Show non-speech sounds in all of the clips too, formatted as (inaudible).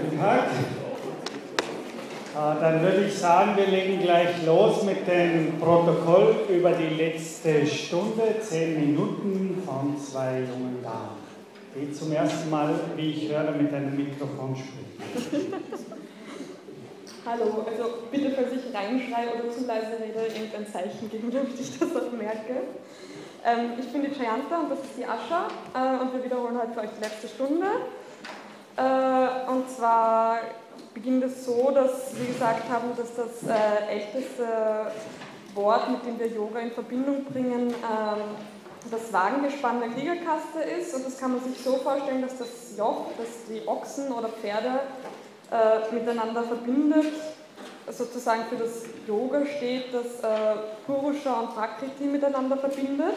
Guten Tag. Äh, dann würde ich sagen, wir legen gleich los mit dem Protokoll über die letzte Stunde, zehn Minuten von zwei jungen Damen, die zum ersten Mal, wie ich höre, mit einem Mikrofon sprechen. Hallo, also bitte, falls ich reinschreie oder zu leise rede, irgendein Zeichen geben, damit (laughs) ich das auch merke. Ähm, ich bin die Chayanta und das ist die Ascha äh, und wir wiederholen heute für euch die letzte Stunde. Äh, und zwar beginnt es so, dass wir gesagt haben, dass das äh, echteste Wort, mit dem wir Yoga in Verbindung bringen, ähm, das Wagengespann der Kriegerkaste ist. Und das kann man sich so vorstellen, dass das Joch, das die Ochsen oder Pferde äh, miteinander verbindet, sozusagen für das Yoga steht, das äh, Purusha und Prakriti miteinander verbindet.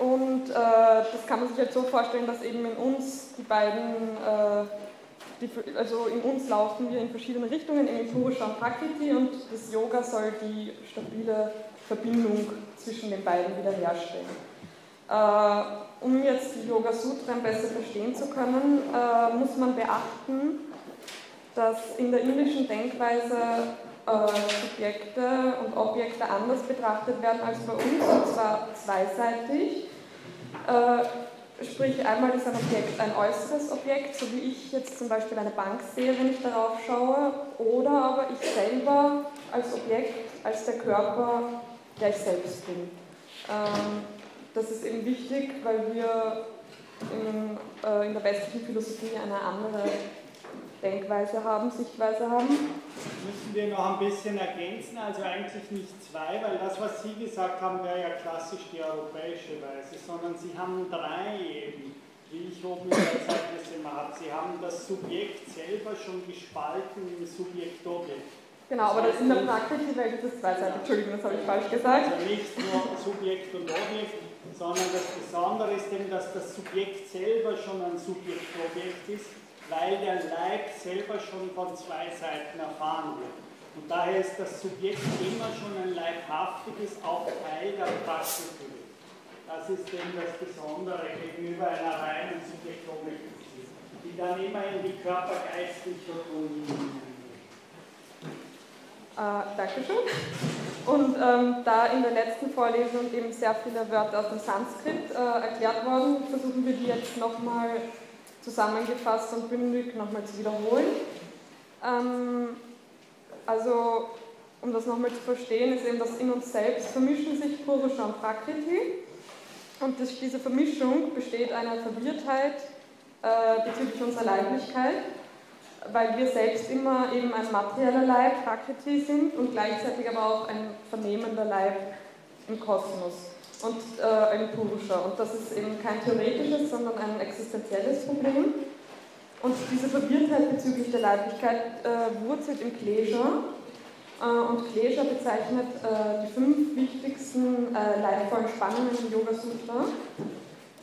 Und äh, das kann man sich halt so vorstellen, dass eben in uns die beiden, äh, die, also in uns laufen wir in verschiedene Richtungen, in Purusha und Prakriti und das Yoga soll die stabile Verbindung zwischen den beiden wiederherstellen. Äh, um jetzt die Yoga Sutren besser verstehen zu können, äh, muss man beachten, dass in der indischen Denkweise Subjekte und Objekte anders betrachtet werden als bei uns, und zwar zweiseitig. Äh, sprich, einmal ist ein Objekt ein äußeres Objekt, so wie ich jetzt zum Beispiel eine Bank sehe, wenn ich darauf schaue, oder aber ich selber als Objekt, als der Körper, der ich selbst bin. Ähm, das ist eben wichtig, weil wir äh, in der westlichen Philosophie eine andere Denkweise haben, Sichtweise haben. Müssen wir noch ein bisschen ergänzen, also eigentlich nicht zwei, weil das, was Sie gesagt haben, wäre ja klassisch die europäische Weise, sondern Sie haben drei eben, wie ich oben in der Zeitnis immer habe. Sie haben das Subjekt selber schon gespalten im Subjekt-Objekt. Genau, aber das in der praktischen Welt ist es zweiseitig. Entschuldigung, das habe ich falsch gesagt. Also nicht nur Subjekt und Objekt, sondern das Besondere ist eben, dass das Subjekt selber schon ein Subjekt-Objekt ist weil der Leib selber schon von zwei Seiten erfahren wird. Und daher ist das Subjekt immer schon ein leibhaftiges, auch Teil der Praxis. Das ist eben das Besondere gegenüber einer reinen Subjektobjektiv, die dann immer in die körpergeistliche Union äh, Dankeschön. Und ähm, da in der letzten Vorlesung eben sehr viele Wörter aus dem Sanskrit äh, erklärt wurden, versuchen wir die jetzt nochmal zusammengefasst und bündig nochmal zu wiederholen. Ähm, also, um das nochmal zu verstehen, ist eben, dass in uns selbst vermischen sich Purusha und Prakriti. Und durch diese Vermischung besteht eine Verwirrtheit äh, bezüglich unserer Leiblichkeit, weil wir selbst immer eben ein materieller Leib, Prakriti sind und gleichzeitig aber auch ein vernehmender Leib im Kosmos und äh, ein Purusha. Und das ist eben kein theoretisches, sondern ein existenzielles Problem. Und diese Verwirrtheit bezüglich der Leiblichkeit äh, wurzelt im Klesha. Äh, und Klesha bezeichnet äh, die fünf wichtigsten äh, leibvollen Spannungen im Yoga Sutra.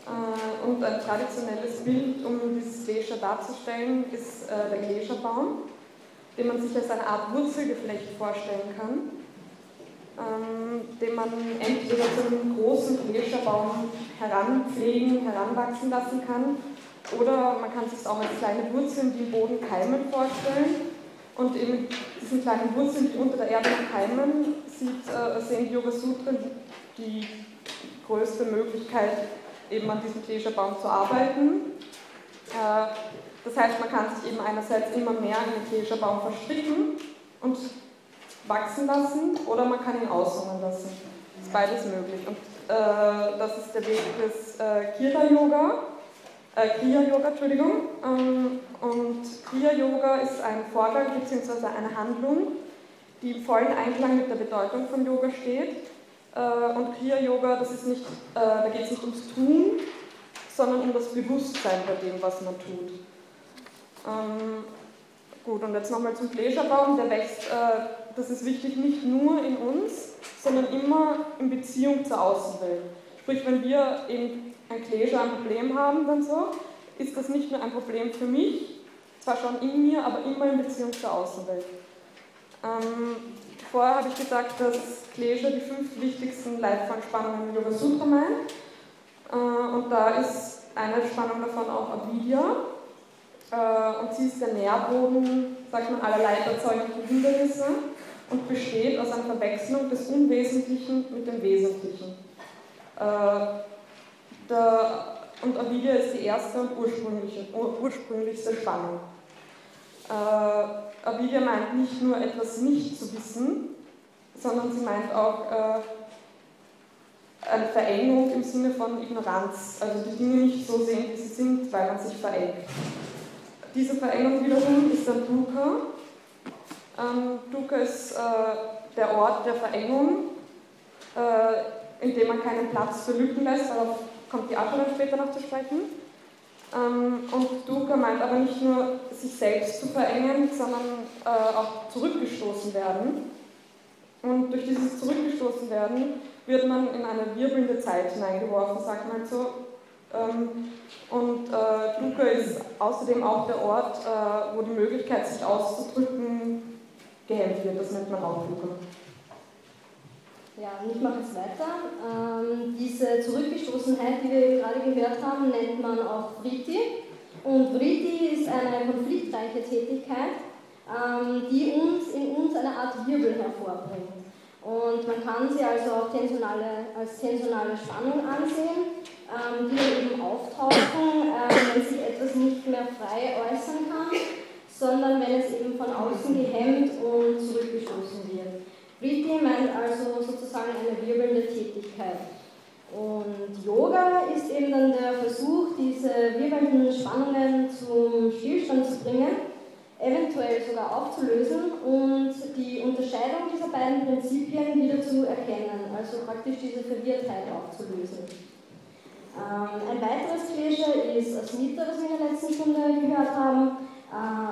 Äh, und ein traditionelles Bild, um dieses Klesha darzustellen, ist äh, der Klesha-Baum, den man sich als eine Art Wurzelgeflecht vorstellen kann ähm, den man entweder zu einem großen Gletscherbaum heranpflegen, heranwachsen lassen kann, oder man kann sich auch als kleine Wurzeln, die im Boden keimen, vorstellen. Und eben diesen kleinen Wurzeln, die unter der Erde keimen, sieht, äh, sehen die Yoga Sutra die größte Möglichkeit, eben an diesem Gletscherbaum zu arbeiten. Äh, das heißt, man kann sich eben einerseits immer mehr in den Gletscherbaum verstricken und wachsen lassen oder man kann ihn aushungern lassen. Das ist beides möglich. Und äh, das ist der Weg des äh, Kira-Yoga, äh, Kriya-Yoga, Entschuldigung. Ähm, und Kriya-Yoga ist ein Vorgang bzw. eine Handlung, die im vollen Einklang mit der Bedeutung von Yoga steht. Äh, und Kriya-Yoga, das ist nicht, äh, da geht es nicht ums Tun, sondern um das Bewusstsein bei dem, was man tut. Ähm, gut, und jetzt nochmal zum Gläserbaum. Der wächst äh, das ist wichtig, nicht nur in uns, sondern immer in Beziehung zur Außenwelt. Sprich, wenn wir eben ein Gläser ein Problem haben, dann so, ist das nicht nur ein Problem für mich, zwar schon in mir, aber immer in Beziehung zur Außenwelt. Ähm, vorher habe ich gesagt, dass Klesha die fünf wichtigsten Leitfadenspannungen im Yoga Sutra meint. Äh, und da ist eine Spannung davon auch Avidya. äh, und sie ist der Nährboden, sagt man, aller leiterzeugenden Hindernisse und besteht aus einer Verwechslung des Unwesentlichen mit dem Wesentlichen. Äh, der, und Avidia ist die erste und ursprüngliche, ursprünglichste Spannung. Äh, Avidia meint nicht nur etwas nicht zu wissen, sondern sie meint auch äh, eine Verengung im Sinne von Ignoranz, also die Dinge nicht so sehen, wie sie sind, weil man sich verengt. Diese Verengung wiederum ist dann Dukkha. Ähm, Dukkha ist äh, der Ort der Verengung, äh, in dem man keinen Platz für Lücken lässt, darauf kommt die Asche später noch zu sprechen. Ähm, und Dukkha meint aber nicht nur, sich selbst zu verengen, sondern äh, auch zurückgestoßen werden. Und durch dieses Zurückgestoßen werden wird man in eine wirbelnde Zeit hineingeworfen, sagt man so. Ähm, und äh, Dukkha ist außerdem auch der Ort, äh, wo die Möglichkeit, sich auszudrücken, gehemmt wird. Das nennt man Dukkha. Ja, und ich mache jetzt weiter. Ähm, diese Zurückgestoßenheit, die wir gerade gehört haben, nennt man auch Vritti. Und Vritti ist eine konfliktreiche Tätigkeit, ähm, die uns in uns eine Art Wirbel hervorbringt. Und man kann sie also auch tensionale, als tensionale Spannung ansehen, ähm, die eben auftauchen, äh, wenn sich etwas nicht mehr frei äußern kann, sondern wenn es eben von außen gehemmt und zurückgestoßen wird. Vritti meint also sozusagen eine wirbelnde Tätigkeit. Und Yoga ist eben dann der Versuch, diese wirbelnden Spannungen zum Stillstand zu bringen eventuell sogar aufzulösen und die Unterscheidung dieser beiden Prinzipien wieder zu erkennen, also praktisch diese Verwirrtheit aufzulösen. Ähm, ein weiteres Klischee ist Asmita, das wir in der letzten Stunde gehört haben. Äh,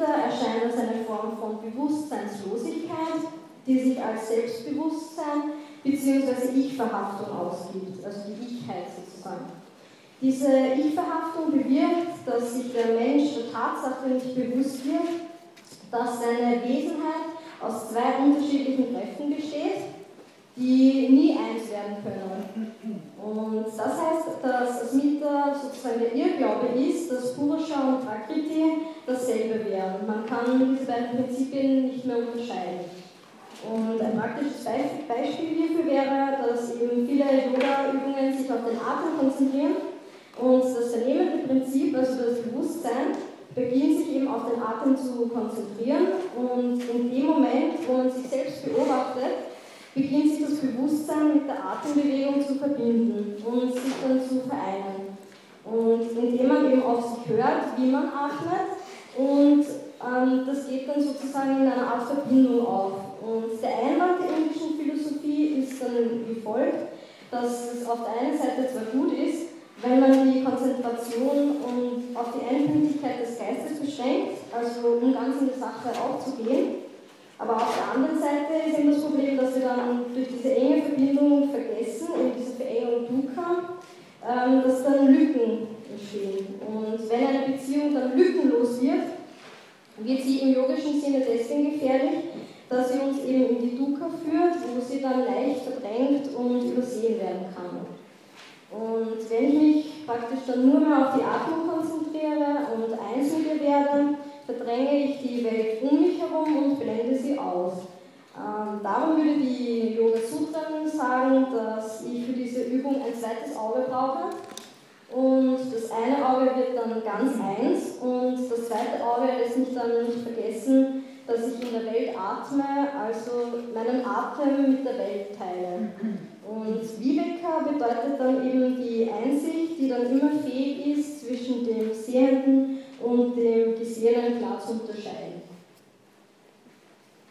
erscheint als eine Form von Bewusstseinslosigkeit, die sich als Selbstbewusstsein bzw. Ich-Verhaftung ausgibt, also die Ichheit sozusagen. Diese Ich-Verhaftung bewirkt, dass sich der Mensch der Tatsache nicht bewusst wird, dass seine Wesenheit aus zwei unterschiedlichen Kräften besteht, die nie eins werden können. Und das heißt, dass Asmita sozusagen der Irrglaube ist, dass Purusha und Prakriti dasselbe wären. Man kann diese beiden Prinzipien nicht mehr unterscheiden. Und ein praktisches Beispiel hierfür wäre, dass eben viele Yoga-Übungen sich auf den Atem konzentrieren und das vernehmende Prinzip, also das Bewusstsein, beginnt sich eben auf den Atem zu konzentrieren und in dem Moment, wo man sich selbst beobachtet, beginnt sich das Bewusstsein mit der Atembewegung zu verbinden und sich dann zu vereinen. Und indem man eben auf sich hört, wie man atmet und ähm, das geht dann sozusagen in einer Art Verbindung auf. Und der Einwand der indischen Philosophie ist dann wie folgt, dass es auf der einen Seite zwar gut ist, wenn man die Konzentration und auf die Einfältigkeit des Geistes beschränkt, also um ganz in die Sache aufzugehen. Aber auf der anderen Seite ist eben das Problem, dass wir dann durch diese enge Verbindung vergessen, eben diese Verengung Dukkha, ähm, dass dann Lücken entstehen. Und wenn eine Beziehung dann lückenlos wird, wird sie im yogischen Sinne deswegen gefährlich, dass sie uns eben in die Dukkha führt, wo sie dann leicht verdrängt und übersehen werden kann. Und wenn ich mich praktisch dann nur mehr auf die Atmung konzentriere und ihr werde, verdränge ich die Welt um mich herum und blende sie aus. Ähm, darum würde die Yoga Sutren sagen, dass ich für diese Übung ein zweites Auge brauche. Und das eine Auge wird dann ganz eins und das zweite Auge lässt mich dann nicht vergessen, dass ich in der Welt atme, also meinen Atem mit der Welt teile. Und Viveka bedeutet dann eben die Einsicht, die dann immer fähig ist, zwischen dem Sehenden und dem Gesehenen klar zu unterscheiden.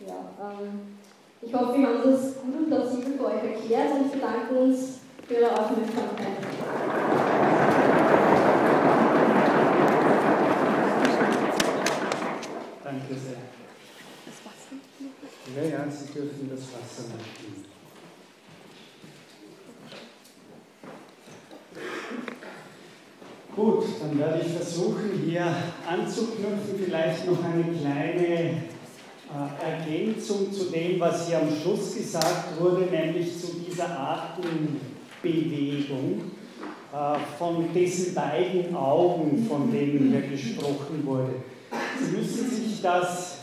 Ja, ähm, ich hoffe, wir haben das gut und plausibel für euch erklärt und bedanken uns für eure Aufmerksamkeit. Danke sehr. Das Wasser? Ja, ja, Sie dürfen das Wasser machen. Gut, dann werde ich versuchen, hier anzuknüpfen, vielleicht noch eine kleine äh, Ergänzung zu dem, was hier am Schluss gesagt wurde, nämlich zu dieser Atembewegung. äh, von diesen beiden Augen, von denen hier gesprochen wurde. Sie müssen sich das,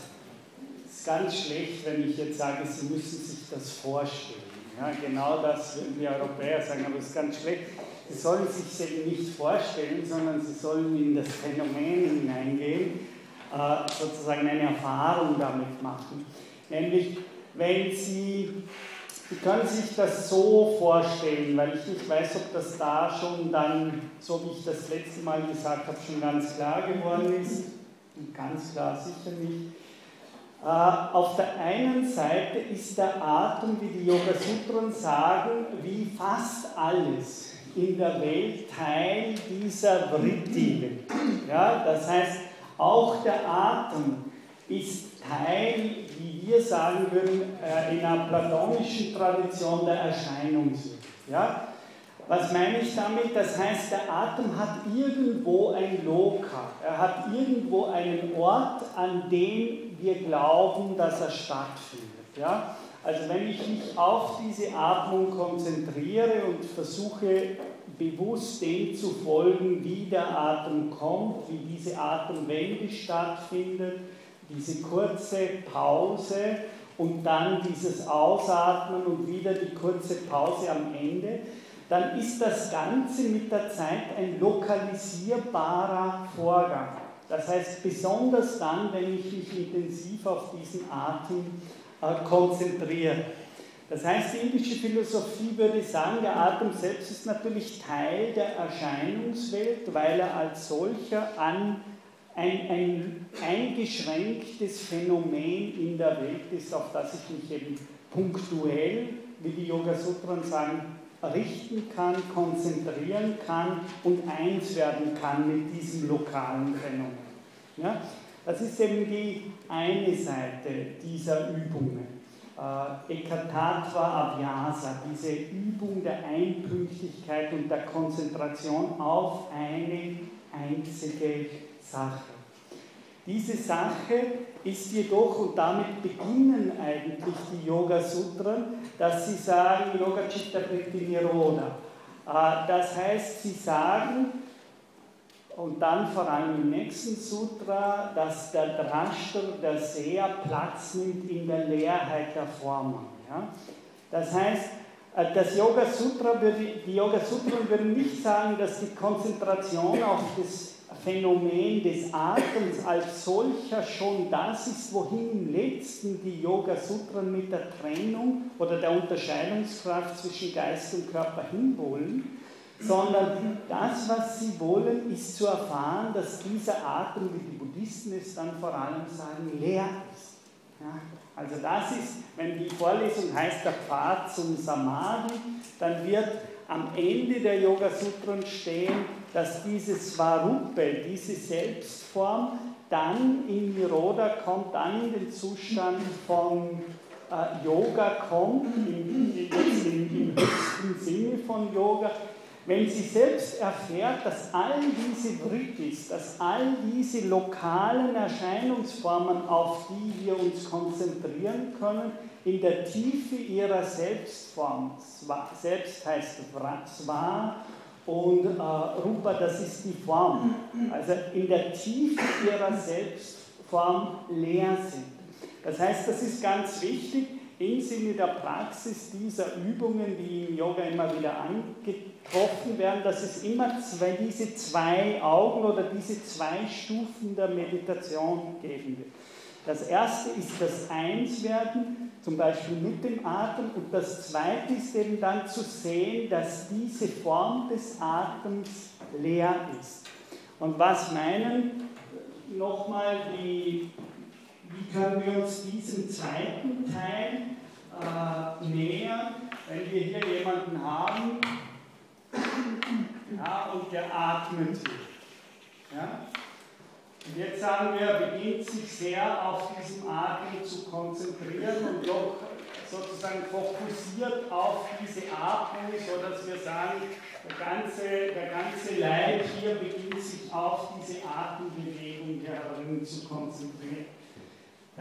das ist ganz schlecht, wenn ich jetzt sage, Sie müssen sich das vorstellen. Ja, genau das würden die Europäer sagen, aber es ist ganz schlecht. Sie sollen sich eben nicht vorstellen, sondern sie sollen in das Phänomen hineingehen, äh, sozusagen eine Erfahrung damit machen. Nämlich, wenn Sie Sie können sich das so vorstellen, weil ich nicht weiß, ob das da schon dann, so wie ich das letzte Mal gesagt habe, schon ganz klar geworden ist. Ganz klar sicher nicht. Äh, auf der einen Seite ist der Atem, wie die Yoga Sutren sagen, wie fast alles in der Welt Teil dieser Vritti. Ja, das heißt, auch der Atem ist Teil, wie wir sagen würden, äh, in einer platonischen Tradition der Erscheinungswelt. Ja? Was meine ich damit? Das heißt, der Atem hat irgendwo ein Loka. Er hat irgendwo einen Ort, an dem wir glauben, dass er stattfindet. Ja? Also wenn ich mich auf diese Atmung konzentriere und versuche bewusst dem zu folgen, wie der Atem kommt, wie diese Atemwende stattfindet, diese kurze Pause und dann dieses Ausatmen und wieder die kurze Pause am Ende, dann ist das Ganze mit der Zeit ein lokalisierbarer Vorgang. Das heißt, besonders dann, wenn ich mich intensiv auf diesen Atem konzentriere. Das heißt, die indische Philosophie würde sagen, der Atem selbst ist natürlich Teil der Erscheinungswelt, weil er als solcher an ein, ein eingeschränktes Phänomen in der Welt ist, auf das ich mich eben punktuell, wie die Yoga Sutren sagen, richten kann, konzentrieren kann und eins werden kann mit diesem lokalen Phänomen. Ja? Das ist eben die eine Seite dieser Übungen. Äh, Ekatatva Abhyasa, diese Übung der Einpünktigkeit und der Konzentration auf eine einzige Sache. Diese Sache ist jedoch, und damit beginnen eigentlich die Yoga Sutren, dass sie sagen, Yoga Chitta Vritti Niroda. Äh, das heißt, sie sagen, und dann vor allem im nächsten Sutra, dass der Drashter, der Seher, Platz nimmt in der Leerheit der Formen. Ja? Das heißt, äh, das Yoga Sutra würde, die Yoga Sutren würden nicht sagen, dass die Konzentration auf das Phänomen des Atems als solcher schon das ist, wohin im letzten die Yoga Sutren mit der Trennung oder der Unterscheidungskraft zwischen Geist und Körper hinwollen, sondern das, was sie wollen, ist zu erfahren, dass dieser Atem, wie die Buddhisten es dann vor allem sagen, leer ist. Ja? Also das ist, wenn die Vorlesung heißt der Pfad zum Samadhi, dann wird am Ende der Yoga Sutren stehen, dass dieses Svarupe, diese Selbstform, dann in Niroda kommt, dann in den Zustand von äh, Yoga kommt, im, höchsten Sinne von Yoga, wenn sie selbst erfährt, dass all diese Vrittis, dass all diese lokalen Erscheinungsformen, auf die wir uns konzentrieren können, in der Tiefe ihrer Selbstform, selbst heißt Sva und äh, Rupa, das ist die Form, also in der Tiefe ihrer Selbstform leer sind. Das heißt, das ist ganz wichtig im Sinne der Praxis dieser Übungen, die im Yoga immer wieder angetroffen werden, dass es immer zwei, diese zwei Augen oder diese zwei Stufen der Meditation geben wird. Das erste ist das Einswerden, zum Beispiel mit dem Atem, und das zweite ist eben dann zu sehen, dass diese Form des Atems leer ist. Und was meinen nochmal die, wie können wir uns diesem zweiten Teil äh, nähern, wenn wir hier jemanden haben (clears throat) ja, und der atmet hier. Ja? Und jetzt sagen wir, beginnt sich sehr auf diesen Atem zu konzentrieren und doch sozusagen fokussiert auf diese Atmung, sodass wir sagen, der ganze, der ganze Leib hier beginnt sich auf diese Atembewegung herin zu konzentrieren.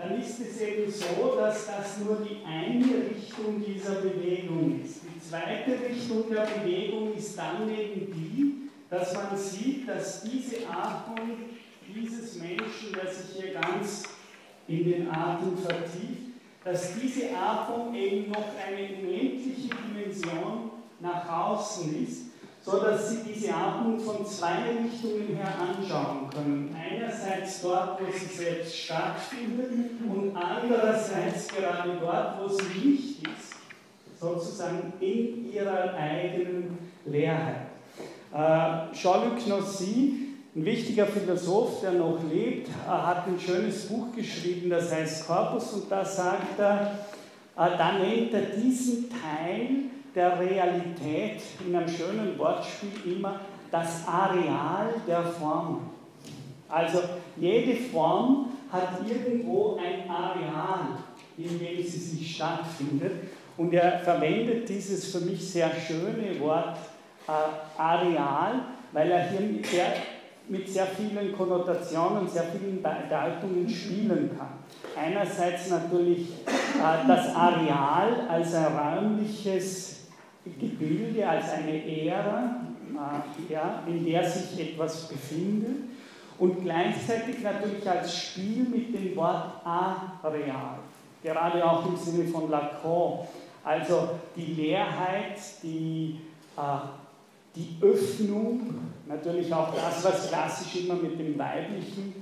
Dann ist es eben so, dass das nur die eine Richtung dieser Bewegung ist. Die zweite Richtung der Bewegung ist dann eben die, dass man sieht, dass diese Atmung dieses Menschen, der sich hier ganz in den Atem vertieft, dass diese Atmung eben noch eine unendliche Dimension nach außen ist, so dass Sie diese Atmung von zwei Richtungen her anschauen können. Einerseits dort, wo sie selbst stattfindet und andererseits gerade dort, wo sie nicht ist, sozusagen in ihrer eigenen Leerheit. Äh, Jean-Luc Nossi, ein wichtiger Philosoph, der noch lebt, hat ein schönes Buch geschrieben, das heißt Corpus, und da sagt er, äh, da nennt er diesen Teil der Realität in einem schönen Wortspiel immer das Areal der Form. Also jede Form hat irgendwo ein Areal, in dem sie sich stattfindet. Und er verwendet dieses für mich sehr schöne Wort äh, Areal, weil er hier mit sehr mit sehr vielen Konnotationen, sehr vielen Bedeutungen spielen kann. Einerseits natürlich äh, das Areal als ein räumliches Gebilde, als eine Ära, äh, ja, in der sich etwas befindet und gleichzeitig natürlich als Spiel mit dem Wort Areal, gerade auch im Sinne von Lacan. Also die Leerheit, die äh, die Öffnung, natürlich auch das, was klassisch immer mit dem Weiblichen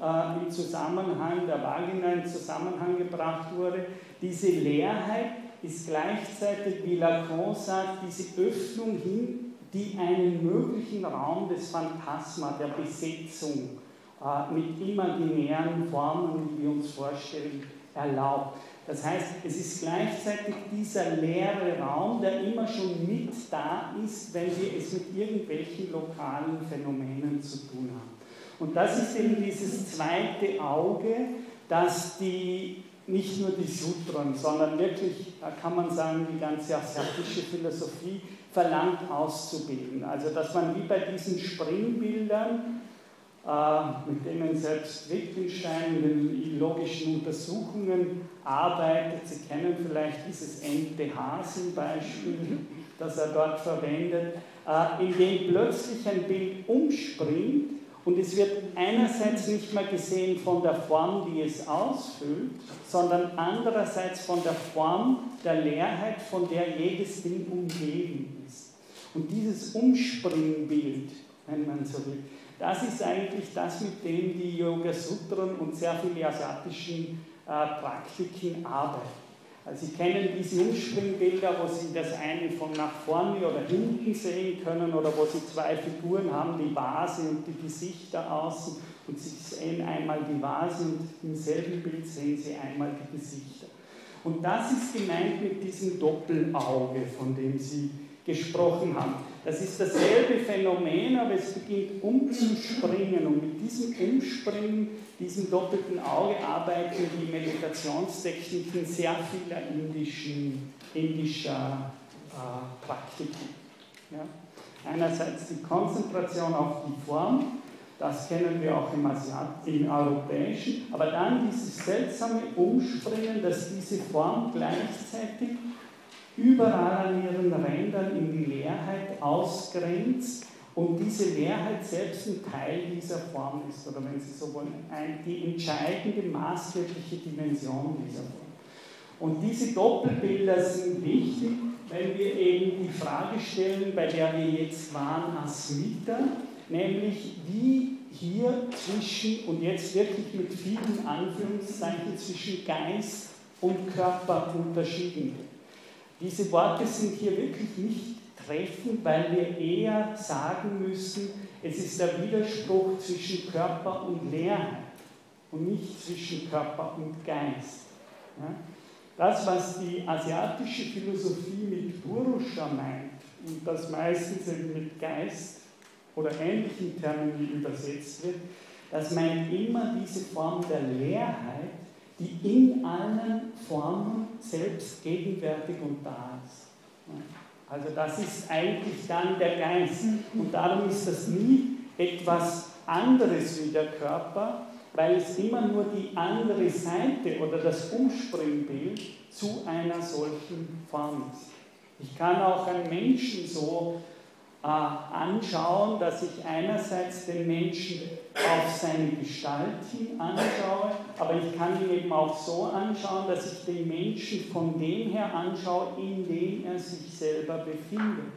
äh, im Zusammenhang der Vagina in Zusammenhang gebracht wurde, diese Leerheit ist gleichzeitig, wie Lacan sagt, diese Öffnung hin, die einen möglichen Raum des Phantasma, der Besetzung äh, mit imaginären Formen, die wir uns vorstellen, erlaubt. Das heißt, es ist gleichzeitig dieser leere Raum, der immer schon mit da ist, wenn wir es mit irgendwelchen lokalen Phänomenen zu tun haben. Und das ist eben dieses zweite Auge, das die, nicht nur die Sutren, sondern wirklich, da kann man sagen, die ganze asiatische Philosophie verlangt auszubilden. Also, dass man wie bei diesen Springbildern äh, mit denen selbst Wittgenstein in den logischen Untersuchungen arbeitet. Sie kennen vielleicht dieses Ente-Hasen-Beispiel, das er dort verwendet, äh, in dem plötzlich ein Bild umspringt und es wird einerseits nicht mehr gesehen von der Form, die es ausfüllt, sondern andererseits von der Form der Leerheit, von der jedes Ding umgeben ist. Und dieses Umspringbild, wenn man so will, das ist eigentlich das, mit dem die Yoga Sutren und sehr viele asiatischen äh, Praktiken arbeiten. Also Sie kennen diese Umspringbilder, wo Sie das eine von nach vorne oder hinten sehen können oder wo Sie zwei Figuren haben, die Vase und die Gesichter außen und Sie sehen einmal die Vase und im selben Bild sehen Sie einmal die Gesichter. Und das ist gemeint mit diesem Doppelauge, von dem Sie gesprochen haben. Das ist dasselbe Phänomen, aber es beginnt umzuspringen. Und mit diesem Umspringen, diesem doppelten Auge, arbeiten die Meditationstechniken sehr vieler indischen, indischer äh, Praktiken. Ja? Einerseits die Konzentration auf die Form, das kennen wir auch im, Asiat im Europäischen, aber dann dieses seltsame Umspringen, dass diese Form gleichzeitig überall an ihren Rändern in die Leerheit ausgrenzt und diese Leerheit selbst ein Teil dieser Form ist, oder wenn Sie so wollen, die entscheidende, maßgebliche Dimension dieser Form. Und diese Doppelbilder sind wichtig, wenn wir eben die Frage stellen, bei der wir jetzt waren, Asmita, nämlich wie hier zwischen, und jetzt wirklich mit vielen Anführungszeichen, zwischen Geist und Körper unterschieden wird. Diese Worte sind hier wirklich nicht treffend, weil wir eher sagen müssen, es ist der Widerspruch zwischen Körper und Leerheit und nicht zwischen Körper und Geist. Ja? Das, was die asiatische Philosophie mit Purusha meint und das meistens mit Geist oder ähnlichen Termini übersetzt wird, das meint immer diese Form der Leerheit, die in allen Formen selbst gegenwärtig und da ist. Also das ist eigentlich dann der Geist. Und darum ist das nie etwas anderes wie der Körper, weil es immer nur die andere Seite oder das Umspringbild zu einer solchen Form ist. Ich kann auch einen Menschen so anschauen, dass ich einerseits den Menschen auf seine Gestalt hin anschaue, aber ich kann ihn eben auch so anschauen, dass ich den Menschen von dem her anschaue, in dem er sich selber befindet.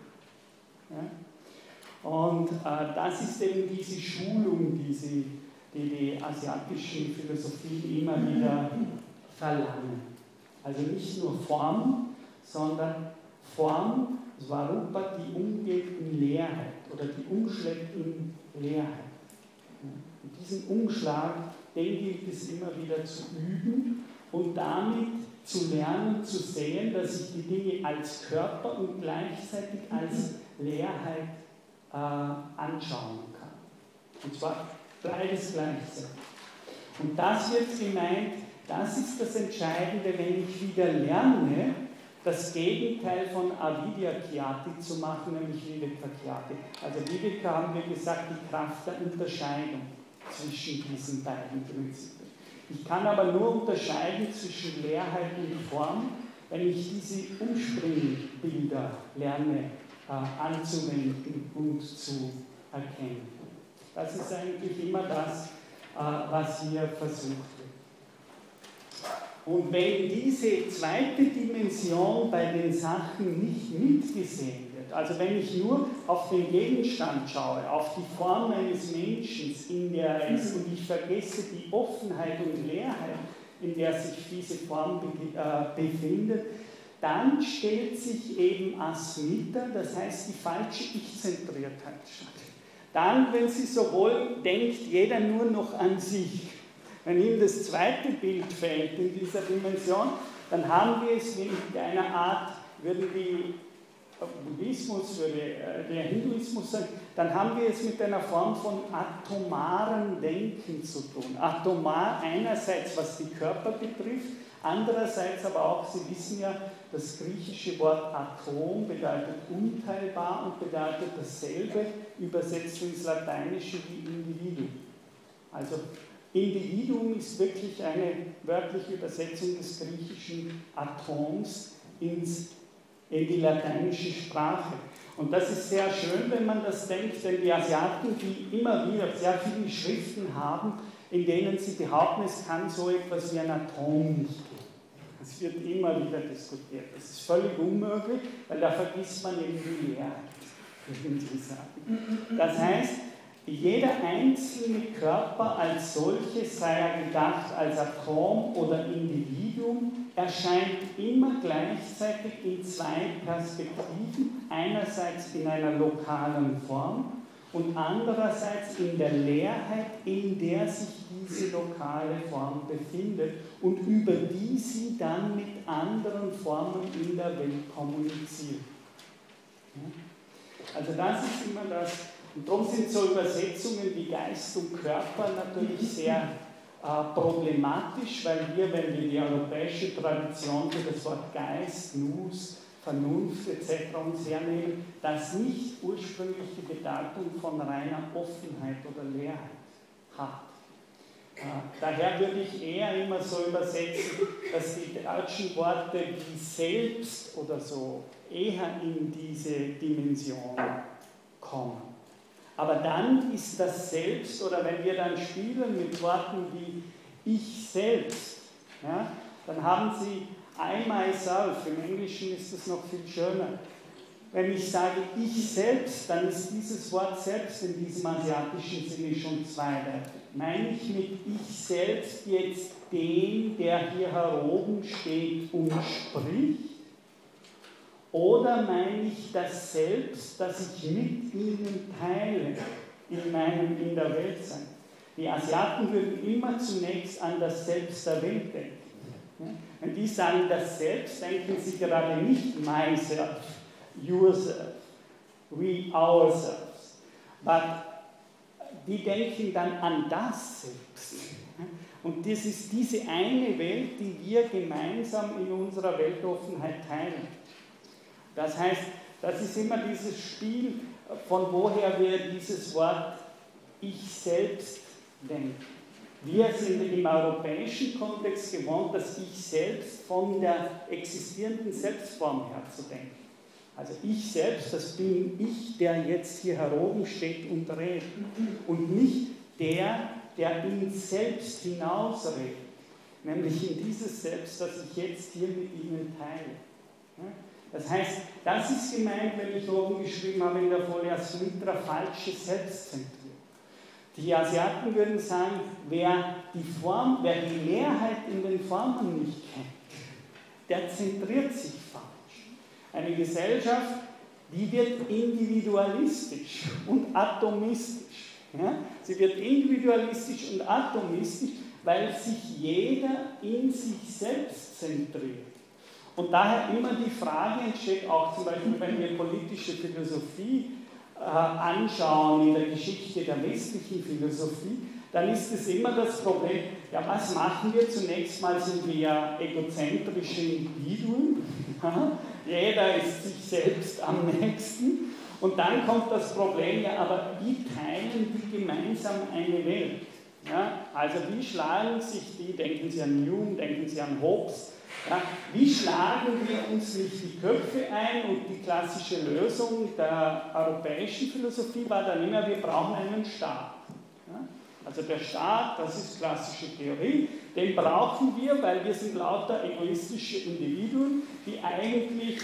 Ja? Und äh, das ist eben diese Schulung, die, sie, die die asiatischen Philosophien immer wieder verlangen. Also nicht nur Form, sondern Form, Svarupa, die umgeht in Leerheit oder die umschlägt in Leerheit. Und diesen Umschlag, den gilt es immer wieder zu üben und damit zu lernen, zu sehen, dass ich die Dinge als Körper und gleichzeitig als Leerheit äh, anschauen kann. Und zwar beides gleichzeitig. Und das wird gemeint, das ist das Entscheidende, wenn ich wieder lerne, das Gegenteil von Avidya Kyati zu machen, nämlich Viveka Kyati. Also Viveka haben wir gesagt, die Kraft der Unterscheidung zwischen diesen beiden Prinzipien. Ich kann aber nur unterscheiden zwischen Leerheit und Form, wenn ich diese Umspringbilder lerne äh, anzuwenden und zu erkennen. Das ist eigentlich immer das, äh, was hier versucht und wenn diese zweite Dimension bei den Sachen nicht mitgesehen wird, also wenn ich nur auf den Gegenstand schaue, auf die Form eines Menschen, in der er ist, und ich vergesse die Offenheit und Leerheit, in der sich diese Form äh, befindet, dann stellt sich eben Asmita, das heißt die falsche Ich-Zentriertheit statt. Dann, wenn Sie so wollen, denkt jeder nur noch an sich wenn ihm das zweite Bild fällt in dieser Dimension, dann haben wir es mit einer Art, würden die Buddhismus, würde äh, der Hinduismus sagen, dann haben wir es mit einer Form von atomaren Denken zu tun. Atomar einerseits, was die Körper betrifft, andererseits aber auch, Sie wissen ja, das griechische Wort Atom bedeutet unteilbar und bedeutet dasselbe, übersetzt ins Lateinische wie Individuum. Also Individuum ist wirklich eine wörtliche Übersetzung des griechischen Atoms ins, in die lateinische Sprache. Und das ist sehr schön, wenn man das denkt, denn die Asiaten, die immer wieder sehr viele Schriften haben, in denen sie behaupten, es kann so etwas wie ein Atom nicht geben. Es wird immer wieder diskutiert. Das ist völlig unmöglich, weil da vergisst man eben die Leerheit. (laughs) Das heißt, jeder einzelne Körper als solches, sei er gedacht als Atom oder Individuum, erscheint immer gleichzeitig in zwei Perspektiven. Einerseits in einer lokalen Form und andererseits in der Leerheit, in der sich diese lokale Form befindet und über die sie dann mit anderen Formen in der Welt kommuniziert. Also das ist immer das, und darum sind so Übersetzungen wie Geist und Körper natürlich sehr äh, problematisch, weil wir, wenn wir die europäische Tradition für das Wort Geist, Nus, Vernunft etc. uns hernehmen, das nicht ursprünglich die Bedeutung von reiner Offenheit oder Leerheit hat. Äh, daher würde ich eher immer so übersetzen, dass die deutschen Worte wie selbst oder so eher in diese Dimension kommen. Aber dann ist das Selbst, oder wenn wir dann spielen mit Worten wie ich selbst, ja, dann haben Sie I myself, im Englischen ist es noch viel schöner. Wenn ich sage ich selbst, dann ist dieses Wort selbst in diesem asiatischen Sinne schon zweideutig. Meine ich mit ich selbst jetzt den, der hier heroben steht und spricht? Oder meine ich das Selbst, das ich mit ihnen teile in meinem in der Welt sein? Die Asiaten würden immer zunächst an das Selbst der Welt denken. Wenn die sagen das Selbst, denken sie gerade nicht myself, yourself, we ourselves. But die denken dann an das Selbst. Und das ist diese eine Welt, die wir gemeinsam in unserer Weltoffenheit teilen. Das heißt, das ist immer dieses Spiel, von woher wir dieses Wort Ich selbst denken. Wir sind im europäischen Kontext gewohnt, das Ich selbst von der existierenden Selbstform her zu denken. Also ich selbst, das bin ich, der jetzt hier heroben steht und redet. Und nicht der, der in Selbst hinausredet. Nämlich in dieses Selbst, das ich jetzt hier mit Ihnen teile. Das heißt, das ist gemeint, wenn ich oben geschrieben habe in der Folie Asmitra, falsche Selbstzentrierung. Die Asiaten würden sagen, wer die Form, wer die Mehrheit in den Formen nicht kennt, der zentriert sich falsch. Eine Gesellschaft, die wird individualistisch und atomistisch. Ja? Sie wird individualistisch und atomistisch, weil sich jeder in sich selbst zentriert. Und daher immer die Frage entsteht, auch zum Beispiel, wenn wir politische Philosophie äh, anschauen in der Geschichte der westlichen Philosophie, dann ist es immer das Problem, ja, was machen wir? Zunächst mal sind wir ja egozentrische Individuen. (laughs) Jeder ist sich selbst am nächsten. Und dann kommt das Problem, ja, aber wie teilen die gemeinsam eine Welt? Ja, also wie schlagen sich die, denken Sie an Hume, denken Sie an Hobbes, ja, wie schlagen wir uns nicht die Köpfe ein? Und die klassische Lösung der europäischen Philosophie war dann immer, wir brauchen einen Staat. Ja, also der Staat, das ist klassische Theorie, den brauchen wir, weil wir sind lauter egoistische Individuen, die eigentlich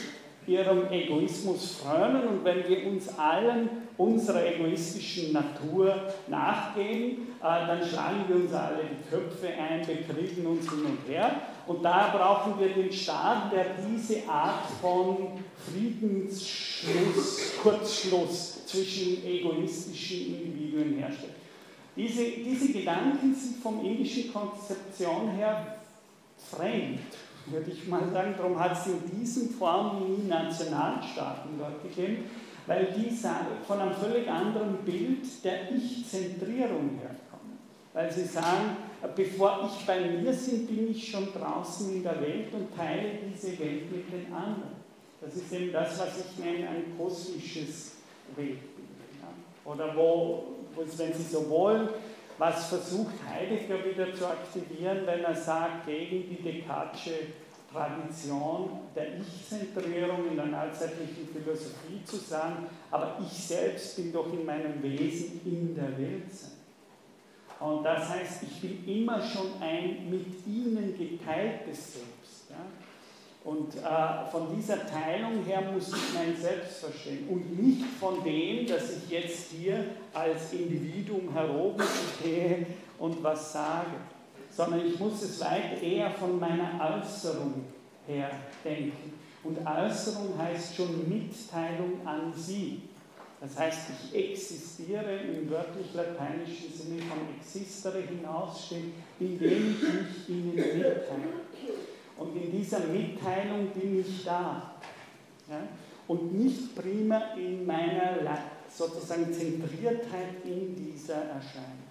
ihrem Egoismus frönen und wenn wir uns allen unserer egoistischen Natur nachgeben, äh, dann schlagen wir uns alle die Köpfe ein, bekriegen uns hin und her und da brauchen wir den Staat, der diese Art von Friedensschluss, Kurzschluss zwischen egoistischen Individuen herstellt. Diese, diese Gedanken sind vom indischen Konzeption her fremd würde ich mal sagen. Darum hat es in diesen Formen nie Nationalstaaten dort gegeben, weil die von einem völlig anderen Bild der Ich-Zentrierung herkommen. Weil sie sagen, bevor ich bei mir bin, bin ich schon draußen in der Welt und teile diese Welt mit den anderen. Das ist eben das, was ich nenne ein kosmisches Weltbild. Ja? Oder wo, wenn Sie so wollen, was versucht Heidegger wieder zu aktivieren, wenn er sagt, gegen die Descartesche Tradition der Ich-Zentrierung in der neuzeitlichen Philosophie zu sagen, aber ich selbst bin doch in meinem Wesen in der Welt sein. Und das heißt, ich bin immer schon ein mit ihnen geteiltes Selbst. Ja? Und äh, von dieser Teilung her muss ich mein Selbst verstehen und nicht von dem, dass ich jetzt hier als Individuum heroben stehe und was sage, sondern ich muss es weit eher von meiner Äußerung her denken. Und Äußerung heißt schon Mitteilung an Sie. Das heißt, ich existiere im wörtlich lateinischen Sinne von existere hinausstehen, indem ich Ihnen mitteile. Und in dieser Mitteilung bin ich da. Ja? Und nicht prima in meiner sozusagen Zentriertheit in dieser Erscheinung.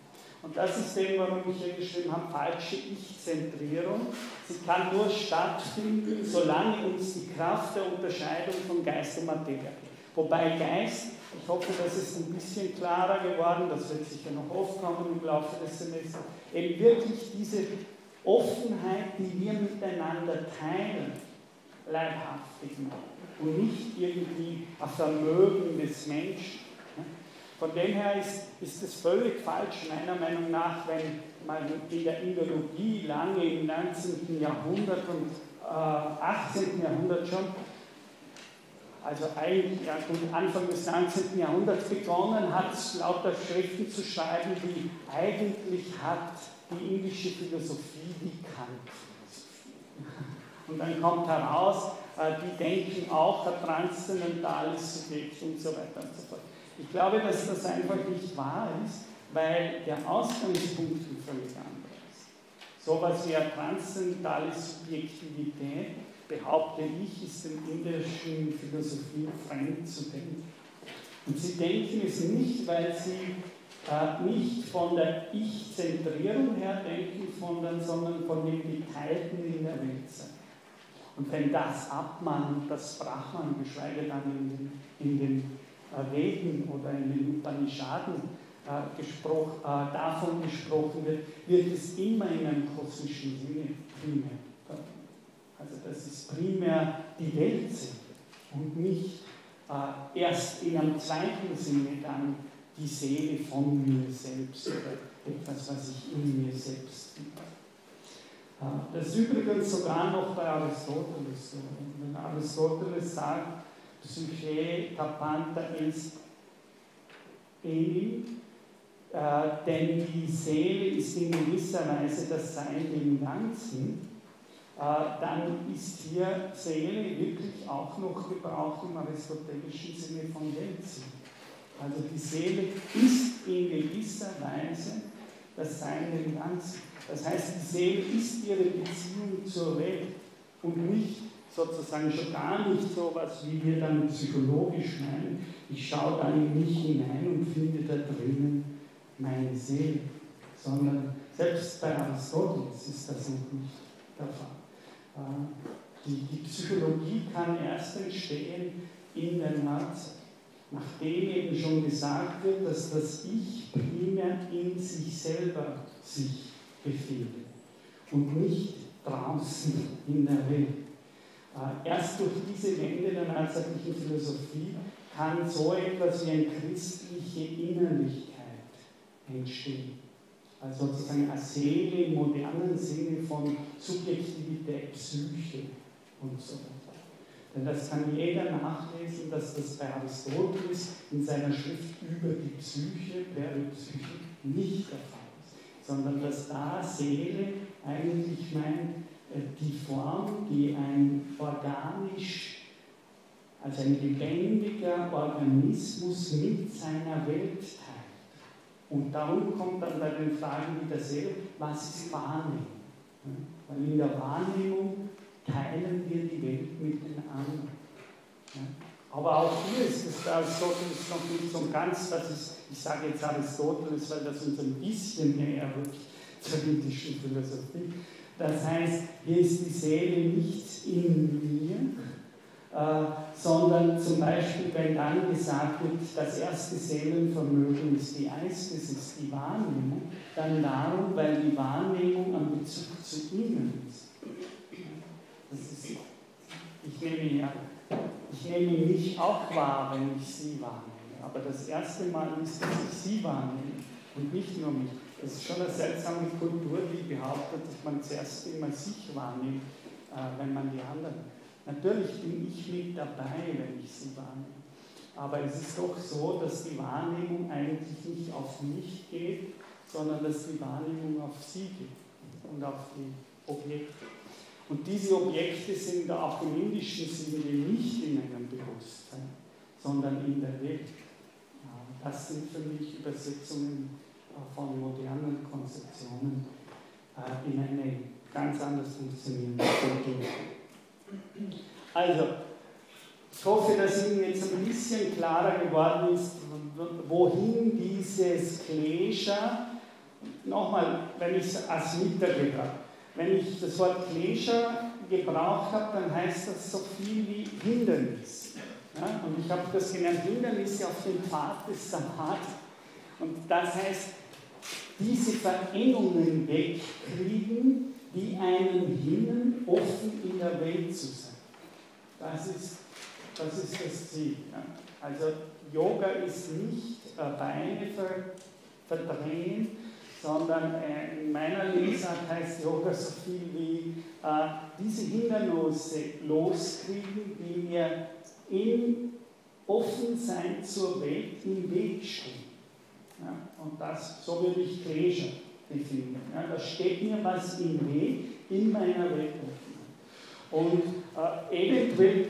Und das ist dem, warum ich hier geschrieben habe, falsche Ich-Zentrierung. Sie kann nur stattfinden, solange uns die Kraft der Unterscheidung von Geist und Materie. Wobei Geist, ich hoffe, das ist ein bisschen klarer geworden, das wird sicher noch oft kommen im Laufe des Semesters, eben wirklich diese Offenheit, die wir miteinander teilen, leibhaftig machen und nicht irgendwie ein Vermögen des Menschen. Von dem her ist, ist es völlig falsch, meiner Meinung nach, wenn man in der Indologie lange im 19. Jahrhundert und äh, 18. Jahrhundert schon, also eigentlich ja, Anfang des 19. Jahrhunderts begonnen hat, lauter Schriften zu schreiben, die eigentlich hat die indische Philosophie wie Kant. Und dann kommt heraus, äh, die denken auch, der transzendentale Subjekt und so weiter und so fort. Ich glaube, dass das einfach nicht wahr ist, weil der Ausgangspunkt ein völlig anderer ist. So etwas wie eine transzendentale Subjektivität, behaupte ich, ist in indischen Philosophien fremd zu denken. Und sie denken es nicht, weil sie äh, nicht von der Ich-Zentrierung her denken, sondern, sondern von dem Geteilten in der Welt sein. Und wenn das Abmann, das Brahman, geschweige dann in den, in den äh, Veden oder in den Upanishaden äh, gesproch, äh, davon gesprochen wird, wird es immer in einem kosmischen Sinne primär. Also das ist primär die Welt und nicht äh, erst in einem zweiten Sinne dann die Seele von mir selbst oder etwas, was ich in mir selbst bin. Äh, das ist übrigens sogar noch bei Aristoteles so. Wenn Aristoteles sagt, Psyche tapanta est enim, äh, denn die Seele ist in gewisser Weise das Sein im Ganzen, dann ist hier Seele wirklich auch noch gebraucht im aristotelischen Sinne von Weltsinn. Also die Seele ist in gewisser Weise das Sein im Ganzen. Das heißt, die Seele ist ihre Beziehung zur Welt und nicht sozusagen schon gar nicht so was, wie wir dann psychologisch meinen. Ich schaue dann in mich hinein und finde da drinnen meine Seele, sondern selbst bei Aristoteles ist das noch nicht der Fall. Äh, die, die Psychologie kann erst entstehen in der Neuzeit, nachdem eben schon gesagt wird, dass das Ich primär in sich selber sich befindet und nicht draußen in der Welt. Äh, erst durch diese Wende der neuzeitlichen Philosophie kann so etwas wie eine christliche Innerlichkeit entstehen. Also sozusagen eine Seele im modernen Sinne von Subjektivität, Psyche und so weiter. Denn das kann jeder nachlesen, dass das bei Aristoteles in seiner Schrift über die Psyche, Psyche, nicht der Fall ist, sondern dass da Seele eigentlich meint, äh, die Form, die ein organisch, also ein lebendiger Organismus mit seiner Welt und darum kommt dann bei den Fragen wieder sehr, was ist Wahrnehmung? Weil in der Wahrnehmung teilen wir die Welt mit den anderen. Aber auch hier ist es Aristoteles noch nicht so ganz, das ist, ich sage jetzt Aristoteles, weil das uns ein bisschen näher rückt zur jüdischen Philosophie. Das heißt, hier ist die Seele nicht in mir, sondern zum Beispiel, wenn dann gesagt wird, das erste Seelenvermögen ist die Eis, das ist die Wahrnehmung, dann darum, weil die Wahrnehmung am Bezug zu ihnen ist. ist ich nehme ja, ich nehme mich auch wahr, wenn ich sie wahrnehme, aber das erste Mal ist, dass ich sie wahrnehme und nicht nur mich. Das ist schon eine seltsame Kultur, die behauptet, dass man zuerst immer sich wahrnimmt, äh, wenn man die anderen Natürlich bin ich mit dabei, wenn ich sie wahrnehme. Aber es ist doch so, dass die Wahrnehmung eigentlich nicht auf mich geht, sondern dass die Wahrnehmung auf sie geht und auf die Objekte. Und diese Objekte sind auch im indischen Sinne nicht in einem Bewusstsein, sondern in der Welt. Das sind für mich Übersetzungen äh, von modernen Konzeptionen äh, in eine ganz anders funktionierende Kultur. Also, ich hoffe, dass Ihnen jetzt ein bisschen klarer geworden ist, wohin dieses Klescher, nochmal, wenn ich es als Mittergeber habe, wenn ich das Wort Klescher gebraucht habe, dann heißt das so viel wie Hindernis. Ja? Und ich habe das genannt, Hindernisse auf dem Pfad des Samadhi. Und das heißt, diese Verengungen wegkriegen, die einen hindern, offen in der Welt zu sein. Das ist das, ist das Ziel. Also Yoga ist nicht Beine ver, verdrehen, sondern äh, in meiner Lesart heißt Yoga so viel wie äh, diese Hindernisse loskriegen, die mir im Offensein zur Welt im Weg stehen. Und das, so würde ich Pleasure definieren. Ja, da steht mir was im Weg in meiner Welt. Und äh, eventuell,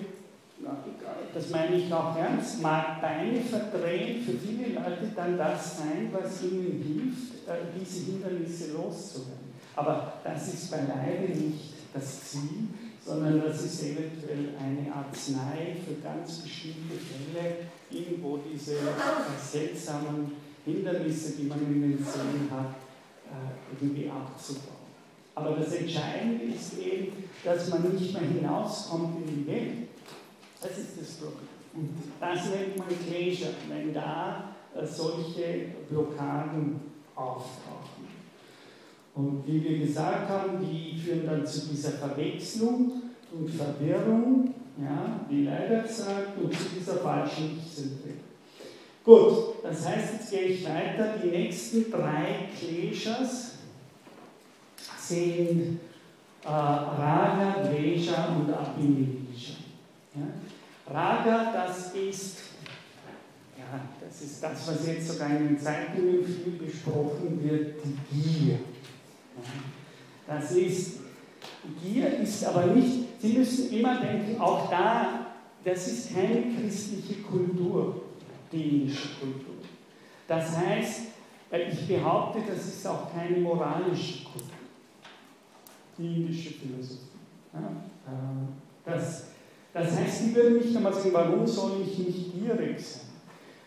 das meine ich auch ernst, mag Beine verdrehen für viele Leute dann das sein, was ihnen hilft, äh, diese Hindernisse loszuwerden. Aber das ist beileibe nicht das Ziel, sondern das ist eventuell eine Arznei für ganz bestimmte Fälle, irgendwo diese äh, seltsamen Hindernisse, die man in den Zellen hat, irgendwie abzubauen. Aber das Entscheidende ist eben, dass man nicht mehr hinauskommt in die Welt. Das ist das Problem. Und das nennt man Pleasure, wenn da äh, solche Blockaden auftauchen. Und wie wir gesagt haben, die führen dann zu dieser Verwechslung und Verwirrung, ja, wie Leibert sagt, und zu dieser falschen Ich-Syndrom. Gut, das heißt, jetzt gehe ich weiter. Die nächsten drei Kleshas sind äh, Raga, Dvesha und Abhinivisha. Ja? Raga, das ist, ja, das ist das, was jetzt sogar in den Zeitungen viel besprochen wird, die Gier. Ja? Das ist, Gier ist aber nicht, Sie müssen immer denken, auch da, das ist keine christliche Kultur die indische Kultur. Das heißt, ich behaupte, das ist auch keine moralische Kultur, die indische Philosophie. Ähm, das, das heißt, die würden nicht einmal sagen, warum soll ich nicht gierig sein?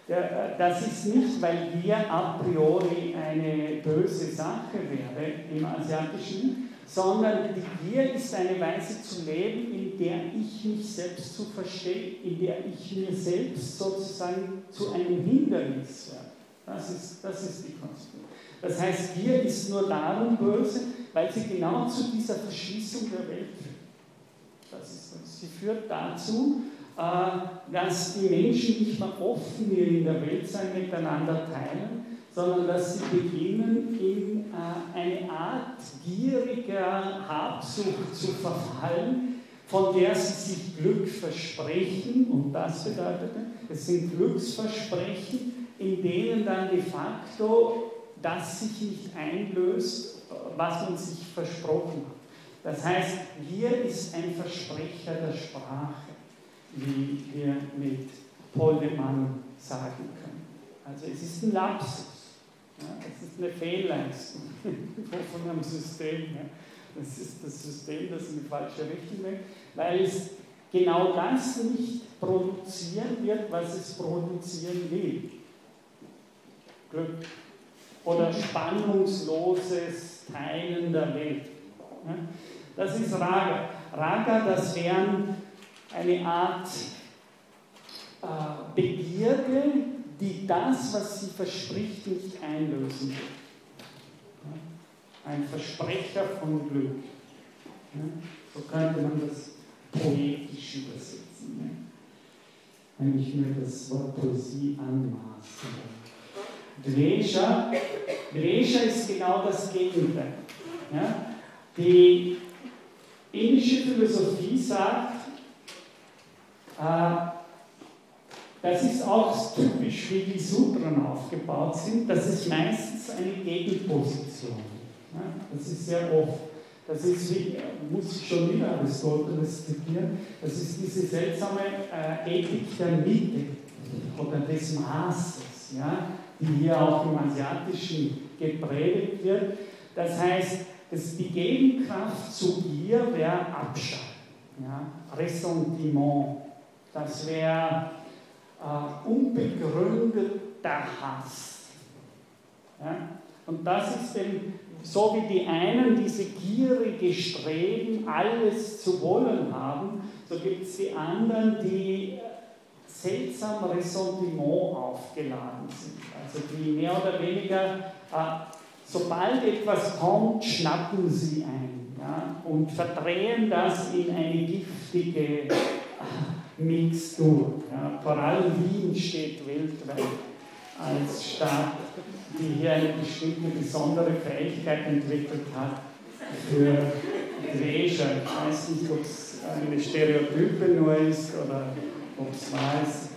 Äh, das ist nicht, weil Gier a priori eine böse Sache wäre im Asiatischen, sondern die Gier ist eine Weise zu leben, in der ich mich selbst zu verstehe, in der ich mir selbst sozusagen zu einem Hindernis werde. Das ist, das ist die Konstruktion. Das heißt, Gier ist nur darum böse, weil sie genau zu dieser Verschließung der Welt führt. Das ist, sie führt dazu, äh, dass die Menschen nicht mehr offen in der Welt sein miteinander teilen, sondern dass sie beginnen, in äh, eine Art gieriger Habsucht zu verfallen, von der sie sich Glück versprechen. Und das bedeutet, es sind Glücksversprechen, in denen dann de facto das sich nicht einlöst, was man sich versprochen hat. Das heißt, hier ist ein Versprecher der Sprache, wie wir mit Poldemann sagen können. Also es ist ein Lapsus. Das ist eine Fehlleistung (laughs) von einem System. Das ist das System, das in die falsche Richtung geht, weil es genau das nicht produzieren wird, was es produzieren will. Glück oder spannungsloses Teilen der Welt. Das ist Raga. Raga, das wären eine Art äh, Begierde, die das, was sie verspricht, nicht einlösen wird. Ein Versprecher von Glück. So könnte man das poetisch übersetzen, wenn ich mir das Wort Poesie anmaße. Dresha, Dresha ist genau das Gegenteil. Die indische Philosophie sagt, äh, das ist auch typisch, wie die Sutren aufgebaut sind. Das ist meistens eine Gegenposition. Das ist sehr oft. Das ist, wie, muss ich schon wieder Aristoteles zitieren, das ist diese seltsame äh, Ethik der Mitte oder des Maßes, ja, die hier auch im Asiatischen gepredigt wird. Das heißt, dass die Gegenkraft zu ihr wäre Abschalten, ja, Ressentiment. Das wäre äh, unbegründeter Hass. Ja? Und das ist eben so wie die einen diese gierige Streben, alles zu wollen haben, so gibt es die anderen, die seltsam Ressentiment aufgeladen sind. Also die mehr oder weniger, äh, sobald etwas kommt, schnappen sie ein ja, und verdrehen das in eine giftige Mixtur. Ja. Vor allem Wien steht weltweit als Stadt, die hier eine bestimmte besondere Fähigkeit entwickelt hat für Drescher. Ich weiß nicht, ob es eine Stereotype nur ist oder ob es wahr ist.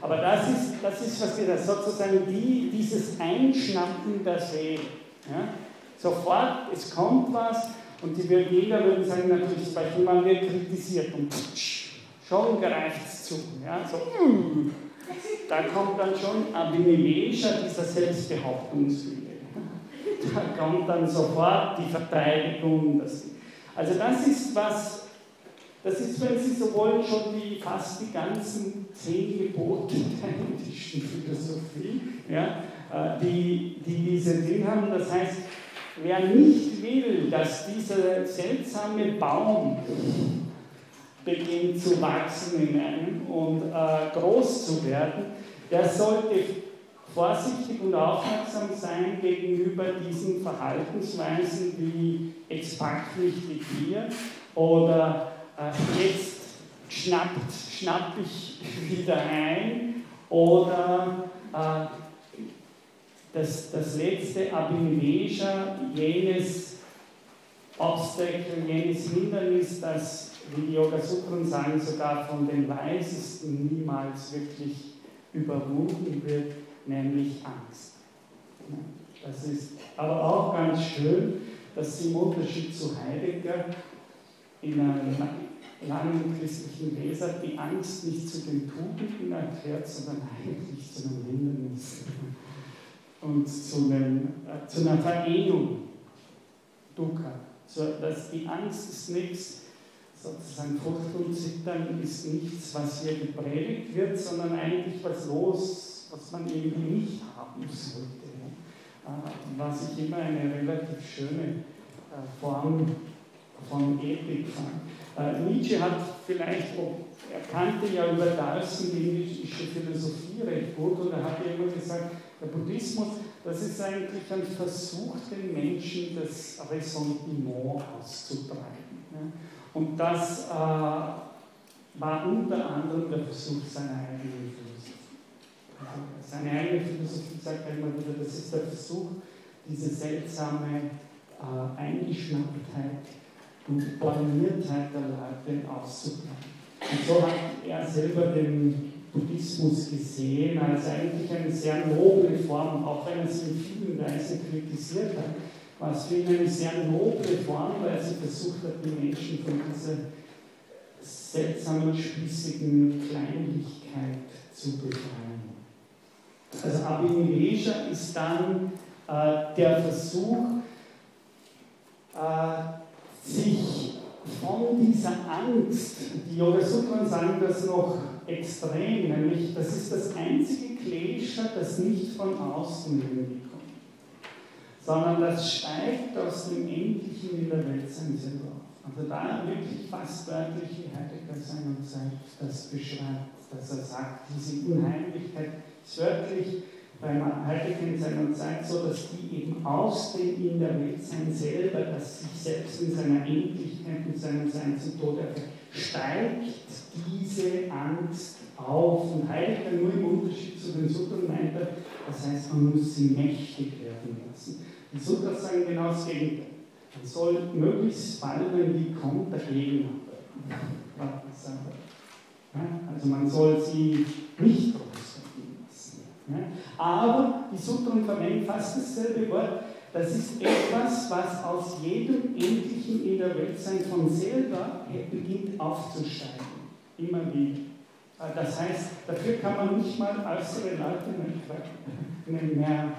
Aber das ist, das ist, was wir da sozusagen die, dieses Einschnappen der Seele. Ja? Sofort, es kommt was und die Jeder würden sagen, natürlich, bei Schumann wird kritisiert und psch, schon zu. Ja? So, mm, da kommt dann schon Abinevesha, dieser Selbstbehauptungswille. Da kommt dann sofort die Verteidigung. Das, also das ist was, das ist, wenn Sie so wollen, schon die, fast die ganzen zehn Gebote der indischen Philosophie, ja, äh, die, die diese Ding haben. Das heißt, wer nicht will, dass dieser seltsame Baum beginnt zu wachsen in einem und äh, groß zu werden, der sollte vorsichtig und aufmerksam sein gegenüber diesen Verhaltensweisen wie jetzt nicht mit dir oder äh, jetzt schnappt, schnapp ich wieder ein oder äh, das, das letzte Abinivesha, jenes Obstacle, jenes Hindernis, das, wie die Yoga Sutren sagen, sogar von den Weisesten niemals wirklich überwunden wird, nämlich Angst. Das ist aber auch ganz schön, dass sie im Unterschied zu Heidegger in einem langen christlichen Leser die Angst nicht zu den Tugenden erklärt, sondern eigentlich zu einem Hindernis und zu, einem, äh, zu einer Verehnung. Dukkha. Dass die Angst ist nichts, sozusagen Furcht und Zittern ist nichts, was hier gepredigt wird, sondern eigentlich was los, was man irgendwie nicht haben sollte. Äh, was ich immer eine relativ schöne äh, Form von Ethik fand. Äh, Nietzsche hat vielleicht, er kannte ja über Dalsen die indische Philosophie recht gut und er hat ja immer gesagt, der Buddhismus, das ist eigentlich ein Versuch, den Menschen das Ressentiment auszutreiben. Und das äh, war unter anderem der Versuch seiner eigenen Philosophie. Also seine eigene Philosophie sagt er immer wieder, das ist der Versuch, diese seltsame äh, Eingeschnapptheit und Borniertheit der Leute auszubleiben. Und so hat er selber den Buddhismus gesehen als eigentlich eine sehr noble Form, auch wenn er sie in vielen Weisen kritisiert hat, war es für ihn eine sehr noble Form, weil sie versucht hat, die Menschen von dieser seltsamen, spießigen Kleinlichkeit zu befreien. Also Abhinivesha ist dann äh, der Versuch, äh, sich von dieser Angst, die Yogasutran sagen das noch extrem, nämlich das ist das einzige Klesha, das nicht von außen kommt, sondern das steigt aus dem Endlichen in der Welt sein selber auf. Also da wirklich fast wörtlich, wie Heidegger seinerzeit das beschreibt, dass er sagt, diese Unheimlichkeit ist wörtlich beim Heidegger in seiner Zeit so, dass die eben aus dem in der Welt sein selber, das sich selbst in seiner Endlichkeit, in seinem Sein zum Tod erfährt, steigt diese Angst auf. Und Heidegger nur im Unterschied zu den Sutren meint er, das heißt, man muss sie mächtig werden lassen. Die Sutras sagen genau das Gegenteil. Man soll möglichst bald, wenn die kommt, dagegen arbeiten. Also man soll sie nicht groß aber die Sutren verwenden fast dasselbe Wort. Das ist etwas, was aus jedem Endlichen in der Weltsein von selber beginnt aufzusteigen. Immer wieder. Äh, das heißt, dafür kann man nicht mal äußere Leute mehr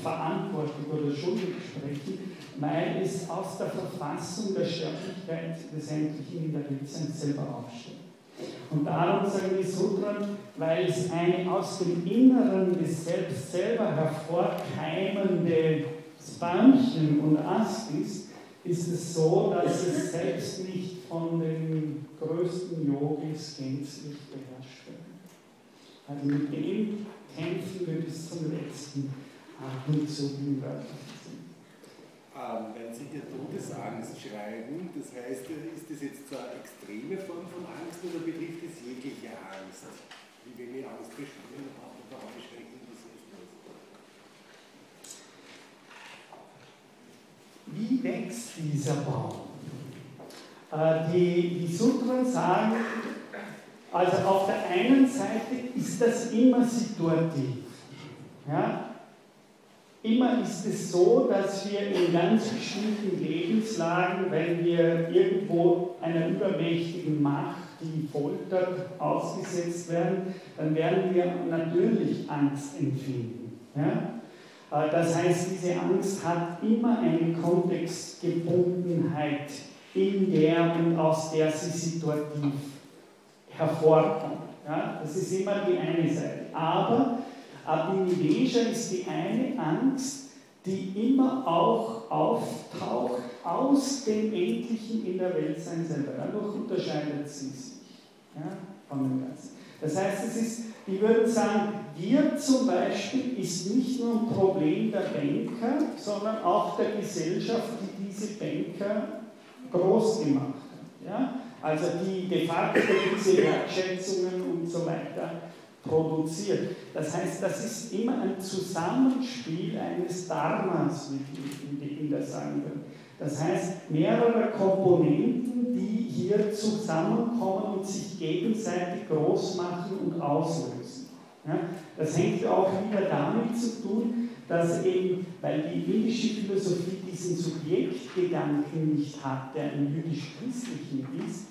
verantwortlich oder schuldig sprechen, weil es aus der Verfassung der Sterblichkeit des Endlichen in der Weltsein selber aufsteht. Und darum sagen die Sutren, weil es eine aus dem Inneren des Selbst selber hervorkeimende Bäumchen und Ast ist, ist es so, dass es selbst nicht von den größten Yogis gänzlich beherrscht wird. Also mit dem kämpfen wir bis zum letzten Ähm, wenn Sie hier Todesangst schreiben, das heißt, ist das jetzt so eine extreme Form von Angst oder betrifft es jegliche Angst? Wie wenn ich Angst verspüre, darauf beschränken, was ist das? Wie wächst dieser Baum? Äh, die, die Sutren sagen, also auf der einen Seite ist das immer situativ. Ja? Immer ist es so, dass wir in ganz bestimmten Lebenslagen, wenn wir irgendwo einer übermächtigen Macht, die foltert, ausgesetzt werden, dann werden wir natürlich Angst empfinden. Ja? Äh, das heißt, diese Angst hat immer eine Kontextgebundenheit, in der und aus der sie situativ hervorkommt. Ja? Das ist immer die eine Seite. Aber Abinivesha ist die eine Angst, die immer auch auftaucht aus dem Endlichen in der Welt sein selber. Dadurch unterscheidet sie sich ja, von dem Ganzen. Das heißt, es ist, ich würde sagen, wir zum Beispiel ist nicht nur ein Problem der Banker, sondern auch der Gesellschaft, die diese Banker groß gemacht hat. Ja? Also die de facto diese Wertschätzungen und so weiter produziert. Das heißt, das ist immer ein Zusammenspiel eines Dharmas, wie Inder sagen würden. Das heißt, mehrere Komponenten, die hier zusammenkommen und sich gegenseitig groß machen und auslösen. Ja, das hängt auch wieder damit zu tun, dass eben, weil die indische Philosophie diesen Subjektgedanken nicht hat, der im jüdisch-christlichen ist,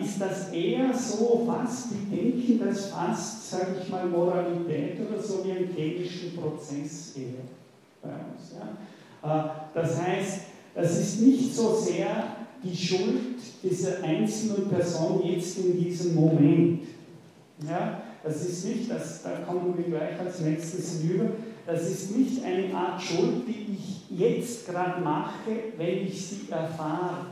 ist das eher so fast, die denken das fast, sage ich mal, Moralität oder so wie einen chemischen Prozess eher bei uns. Ja? Äh, das heißt, das ist nicht so sehr die Schuld dieser einzelnen Person jetzt in diesem Moment. Ja? Das ist nicht, das, da kommen wir gleich als nächstes hinüber, das ist nicht eine Art Schuld, die ich jetzt gerade mache, wenn ich sie erfahre.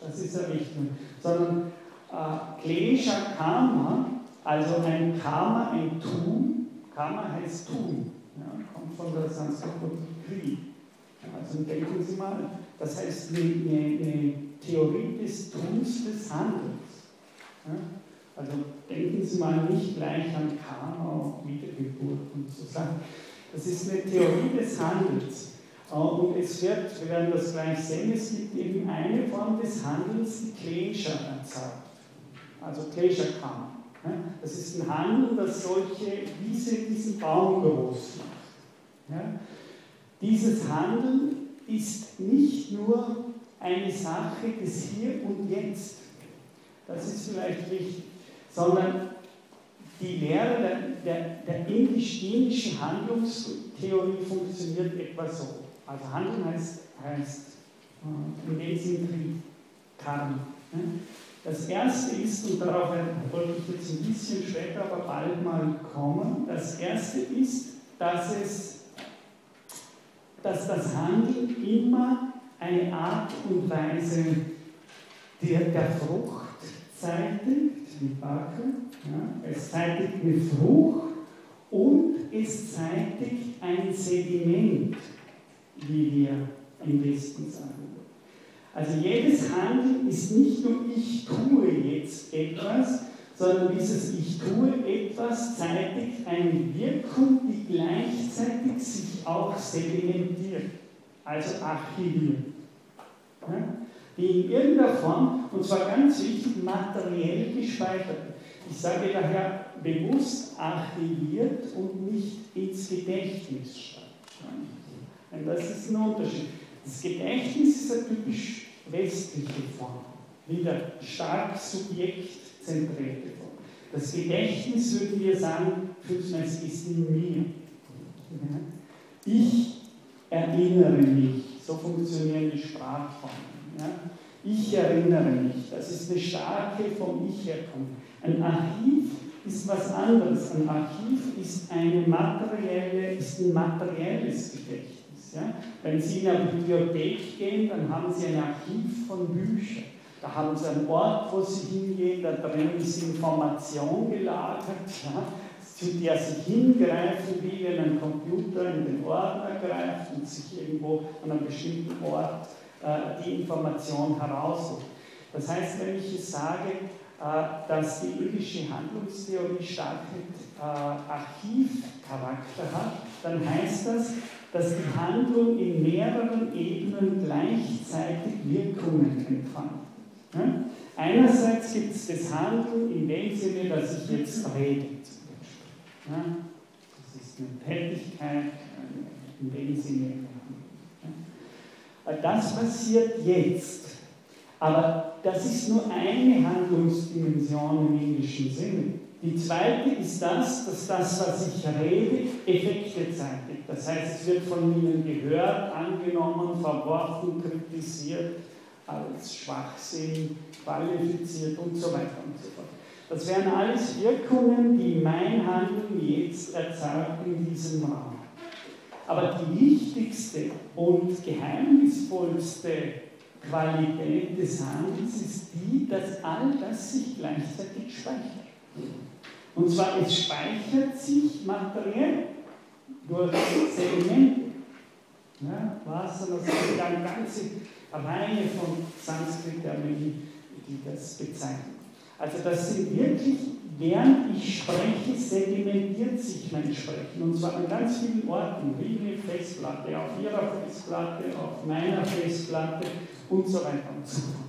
Das ist ja wichtig. Sondern äh, Klesha Karma, also ein Karma, ein Tun, Karma heißt Tun, ja, kommt von der Sanskrit Kri. Also denken Sie mal, das heißt eine, eine, eine Theorie des Tuns des Handelns. Ja? Also denken Sie mal nicht gleich an Karma, Wiedergeburt und so Sachen. Das ist eine Theorie des Handelns. Und es wird, wir werden das gleich sehen, es gibt eben eine Form des Handelns, die Klesha erzeugt. Also Klesha-Karma. Das ist ein Handel, das solche, diese, diesen Baum groß macht. Dieses Handeln ist nicht nur eine Sache des Hier und Jetzt. Das ist vielleicht wichtig, sondern die Lehre der, der, der indisch-indischen Handlungstheorie funktioniert etwa so. Also Handeln heißt, heißt äh, in dem Sinn Krieg, Karma. Das erste ist, und darauf wollte ich jetzt ein bisschen später, aber bald mal kommen, das erste ist, dass, es, dass das Handeln immer eine Art und Weise der, der Frucht zeitigt, wie Barke, ja, es zeitigt eine Frucht und es zeitigt ein Sediment, wie wir im Westen sagen. Also jedes Handeln ist nicht nur ich tue jetzt etwas, sondern dieses Ich tue etwas zeitigt eine Wirkung, die gleichzeitig sich auch sedimentiert, also archiviert. Die in irgendeiner Form, und zwar ganz wichtig, materiell gespeichert. Ich sage daher bewusst archiviert und nicht ins Gedächtnis schreibt. Und das ist ein Unterschied. Das Gedächtnis ist eine typisch westliche Form, wieder stark subjektzentrierte Form. Das Gedächtnis, würden wir sagen, Fußmess ist in mir. Ich erinnere mich, so funktionieren die Sprachformen. Ich erinnere mich, das ist eine starke vom Ich herkommen. Ein Archiv ist was anderes. Ein Archiv ist, eine materielle, ist ein materielles Gedächtnis. Ja? Wenn Sie in eine Bibliothek gehen, dann haben Sie ein Archiv von Büchern. Da haben Sie einen Ort, wo Sie hingehen, da drin ist Information gelagert, ja? zu der Sie hingreifen, wie wenn ein Computer in den Ordner greift und sich irgendwo an einem bestimmten Ort äh, die Information herausholt. Das heißt, wenn ich sage, äh, dass die indische Handlungstheorie stark mit äh, Archivcharakter hat, dann heißt das, dass die Handlung in mehreren Ebenen gleichzeitig Wirkungen entfaltet. Einerseits gibt es das Handeln in dem Sinne, dass ich jetzt rede. Das ist eine Tätigkeit in dem Sinne. Das passiert jetzt. Aber das ist nur eine Handlungsdimension im englischen Sinne. Die zweite ist das, dass das, was ich rede, Effekte zeitigt. Das heißt, es wird von Ihnen gehört, angenommen, verworfen, kritisiert, als Schwachsinn qualifiziert und so weiter und so fort. Das wären alles Wirkungen, die mein Handeln jetzt erzeugt in diesem Raum. Aber die wichtigste und geheimnisvollste Qualität des Handelns ist die, dass all das sich gleichzeitig speichert. Und zwar, es speichert sich materiell durch Sedimente. Ja, Wasser, das ist eine ganze Reihe von Sanskrit-Termini, die das bezeichnen. Also das sind wirklich, während ich spreche, sedimentiert sich mein Sprechen. Und zwar an ganz vielen Orten, wie eine Festplatte, auf Ihrer Festplatte, auf meiner Festplatte und so weiter und so fort.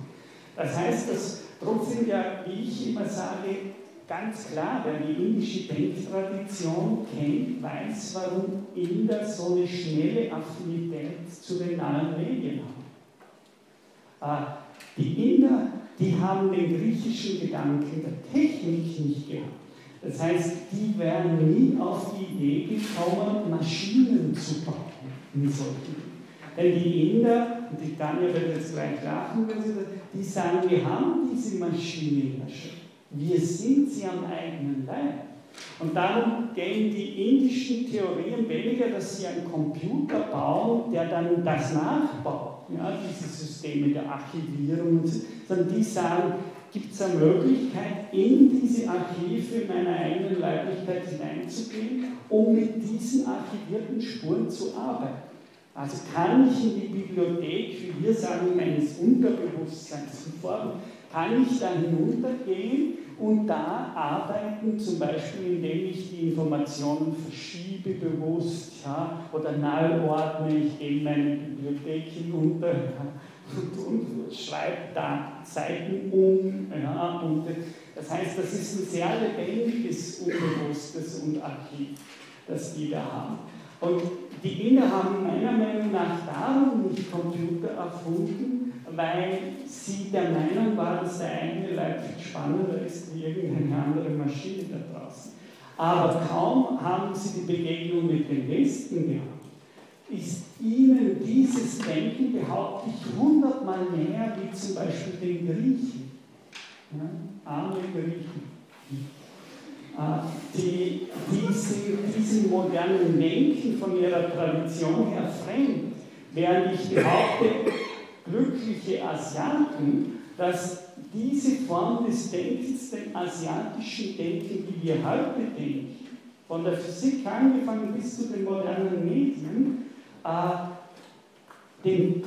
Das heißt, dass trotzdem ja, wie ich immer sage, ganz klar, wer die indische Denktradition kennt, weiß, warum Inder so eine schnelle Affinität zu den nahen Medien haben. Äh, die Inder, die haben den griechischen Gedanken der Technik nicht gehabt. Das heißt, die wären nie auf die Idee gekommen, Maschinen zu bauen in solchen. Denn die Inder, und die Tanja wird jetzt gleich lachen, die sagen, wir haben diese Maschine ja schon. Wir sind sie am eigenen Leib. Und darum gehen die indischen Theorien weniger, dass sie einen Computer bauen, der dann das nachbaut, ja, diese Systeme der Archivierung, sondern die sagen, gibt es eine Möglichkeit, in diese Archive meiner eigenen Leiblichkeit hineinzugehen, um mit diesen archivierten Spuren zu arbeiten. Also kann ich in die Bibliothek, wie wir sagen, meines Unterbewusstseins formen, kann ich da hinuntergehen und da arbeiten, zum Beispiel indem ich die Informationen verschiebe bewusst ja, oder ordne, ich gehe in meine Bibliothek hinunter ja, und, und, schreibe da Seiten um. Ja, und das heißt, das ist ein sehr lebendiges Unbewusstes und Archiv, das die da haben. Und die Inder haben meiner Meinung nach darum nicht Computer erfunden, weil sie der Meinung war, dass der eigene Leib viel spannender ist wie irgendeine andere Maschine da draußen. Aber kaum haben sie die Begegnung mit dem Westen gehabt, ist ihnen dieses Denken, behaupte ich, hundertmal näher wie zum Beispiel den Griechen. Ja, arme Griechen. Äh, die, die sind modernen Denken von ihrer Tradition her fremd. Während ich behaupte, glückliche Asiaten, dass diese Form des Denkens, dem asiatischen Denken, wie wir heute denken, von der Physik angefangen bis zu den modernen Medien, äh, den,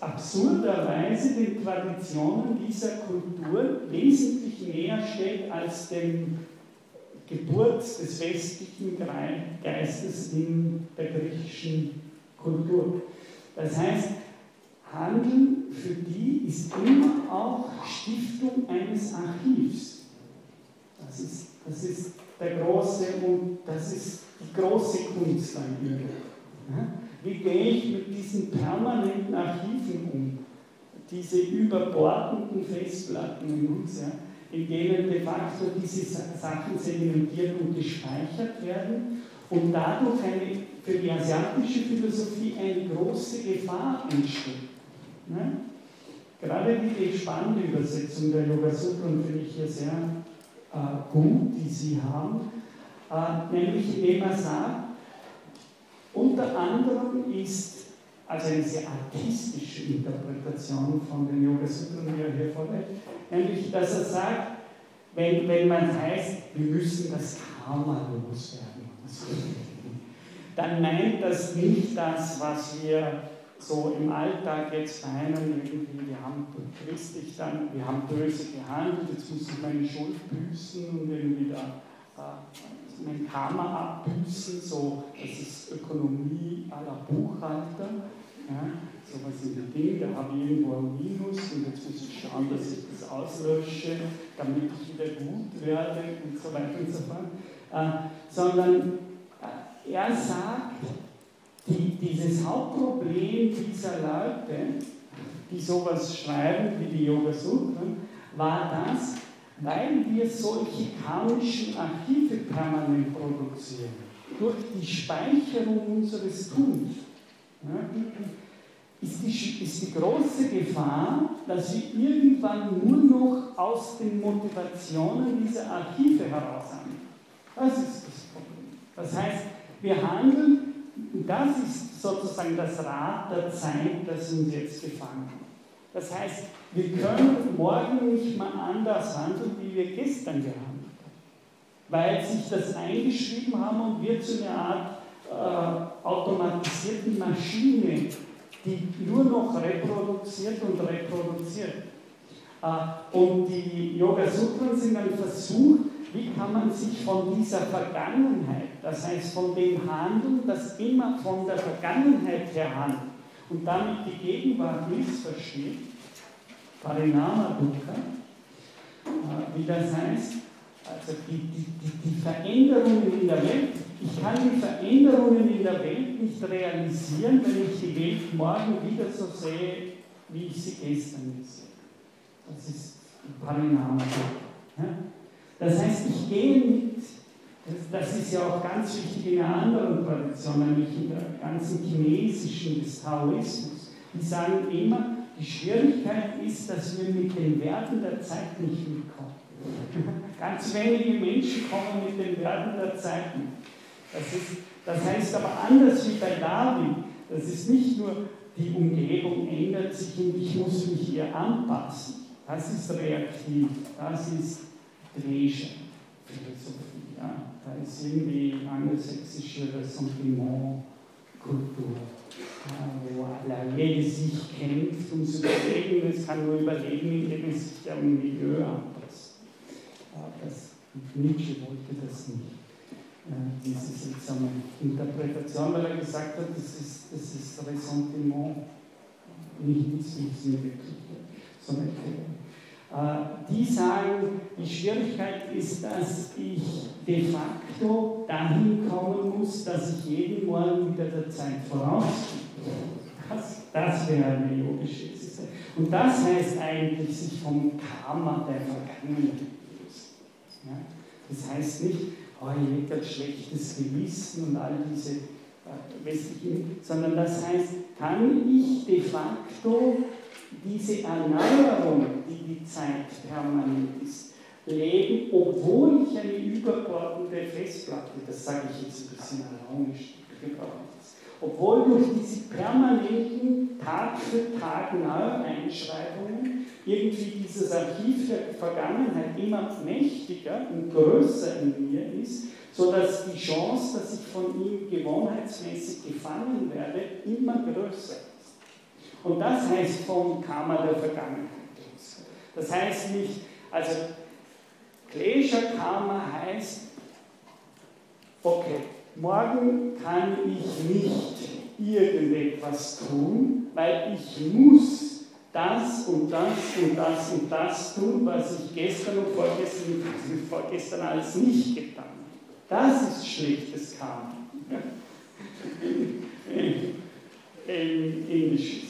absurderweise den Traditionen dieser Kultur wesentlich näher steht als dem Geburt des westlichen Geistes in der griechischen Kultur. Das heißt, Handeln für die ist immer auch Stiftung eines Archivs. Das ist, das ist der große und das ist die große Kunst an Übung. Wie gehe ich mit diesen permanenten Archiven um? Diese überbordenden Festplatten in uns, ja, in denen de facto diese Sachen sedimentiert und gespeichert werden und dadurch eine, für die asiatische Philosophie eine große Gefahr entsteht. Ne? Gerade die spannende Übersetzung der Yoga Sutra finde ich hier sehr äh, gut, die Sie haben, äh, nämlich indem er sagt, unter anderem ist also eine sehr artistische Interpretation von den Yoga Sutren, die er hier vorlegt, nämlich, dass er sagt, wenn, wenn man heißt, wir müssen das Karma loswerden, dann meint das nicht das, was wir so im Alltag jetzt meinen, irgendwie, wir haben christlich dann, wir haben böse gehandelt, jetzt muss ich meine Schuld büßen und irgendwie da äh, mein Karma abbüßen, so, das ist Ökonomie aller Buchhalter. Ja, sowas in der Ding, da habe ich irgendwo ein Minus und jetzt muss ich schauen, dass ich das auslösche, damit ich wieder gut werde und so weiter und so fort. Äh, sondern äh, er sagt, die, dieses Hauptproblem dieser Leute, die sowas schreiben wie die Yoga Sutra, war das, weil wir solche karmischen Archive permanent produzieren, durch die Speicherung unseres Tuns ist die, ist die große Gefahr, dass wir irgendwann nur noch aus den Motivationen dieser Archive heraus handeln. Das ist das Problem. Das heißt, wir handeln, das ist sozusagen das Rad der Zeit, das uns jetzt gefangen hat. Das heißt, wir können morgen nicht mal anders handeln, wie wir gestern gehandelt haben. weil sich das eingeschrieben haben und wird zu einer Art äh, automatisierten Maschine, die nur noch reproduziert und reproduziert. Äh, und die Yoga Sutren sind ein Versuch, wie kann man sich von dieser Vergangenheit, das heißt von dem Handeln, das immer von der Vergangenheit her handelt und damit die Gegenwart missversteht, Parinama Dukkha, äh, wie das heißt, also die, die, die, die Veränderungen in der Welt, ich kann die Veränderungen in der Welt nicht realisieren, wenn ich die Welt morgen wieder so sehe, wie ich sie gestern gesehen habe. Das ist Parinama Dukkha. Das heißt, ich gehe mit, das ist ja auch ganz wichtig in einer anderen Tradition, nämlich in der ganzen chinesischen des Taoismus. Die sagen immer, die Schwierigkeit ist, dass wir mit den Werten der Zeit nicht mitkommen. (laughs) Ganz wenige Menschen kommen mit den Werten der Zeiten. Das, ist, das heißt aber anders wie bei Darwin, das ist nicht nur, die Umgebung ändert sich und ich muss mich ihr anpassen. Das ist reaktiv, das ist Dresche, Philosophie. Ja. Da ist irgendwie angelsächsische Ressentiment, Kultur, ja, wo alle, sich kämpft ums Überleben. Es kann nur überleben, indem es sich am Milieu anpasst. Ja, das, Nietzsche wollte das nicht. diese seltsame Interpretation, weil er gesagt hat, das ist, das ist Ressentiment, nicht mit wirklich, sondern äh, die sagen, die Schwierigkeit ist, dass ich de facto dahin kommen muss, dass ich jeden Morgen wieder der Zeit vorausgehe. Das, das wäre eine yogische Existenz. Und das heißt eigentlich, sich vom Karma der Vergangenheit lösen. Ja? Das heißt nicht, oh, ich habe ein schlechtes Gewissen und all diese äh, westlichen, sondern das heißt, kann ich de facto diese Erneuerung, die die Zeit permanent ist, leben, obwohl ich eine übergeordnete Festplatte, das sage ich jetzt ein bisschen ironisch, obwohl durch diese permanenten Tag für Tag Neueinschreibungen irgendwie dieses Archiv der Vergangenheit immer mächtiger und größer in mir ist, sodass die Chance, dass ich von ihm gewohnheitsmäßig gefangen werde, immer größer ist. Und das heißt vom Karma der Vergangenheit. Das heißt nicht, also Klesha Karma heißt, okay, morgen kann ich nicht irgendetwas tun, weil ich muss das und das und das und das tun, was ich gestern und vorgestern, vorgestern alles nicht getan habe. Das ist schlechtes Karma. (laughs) In Englisch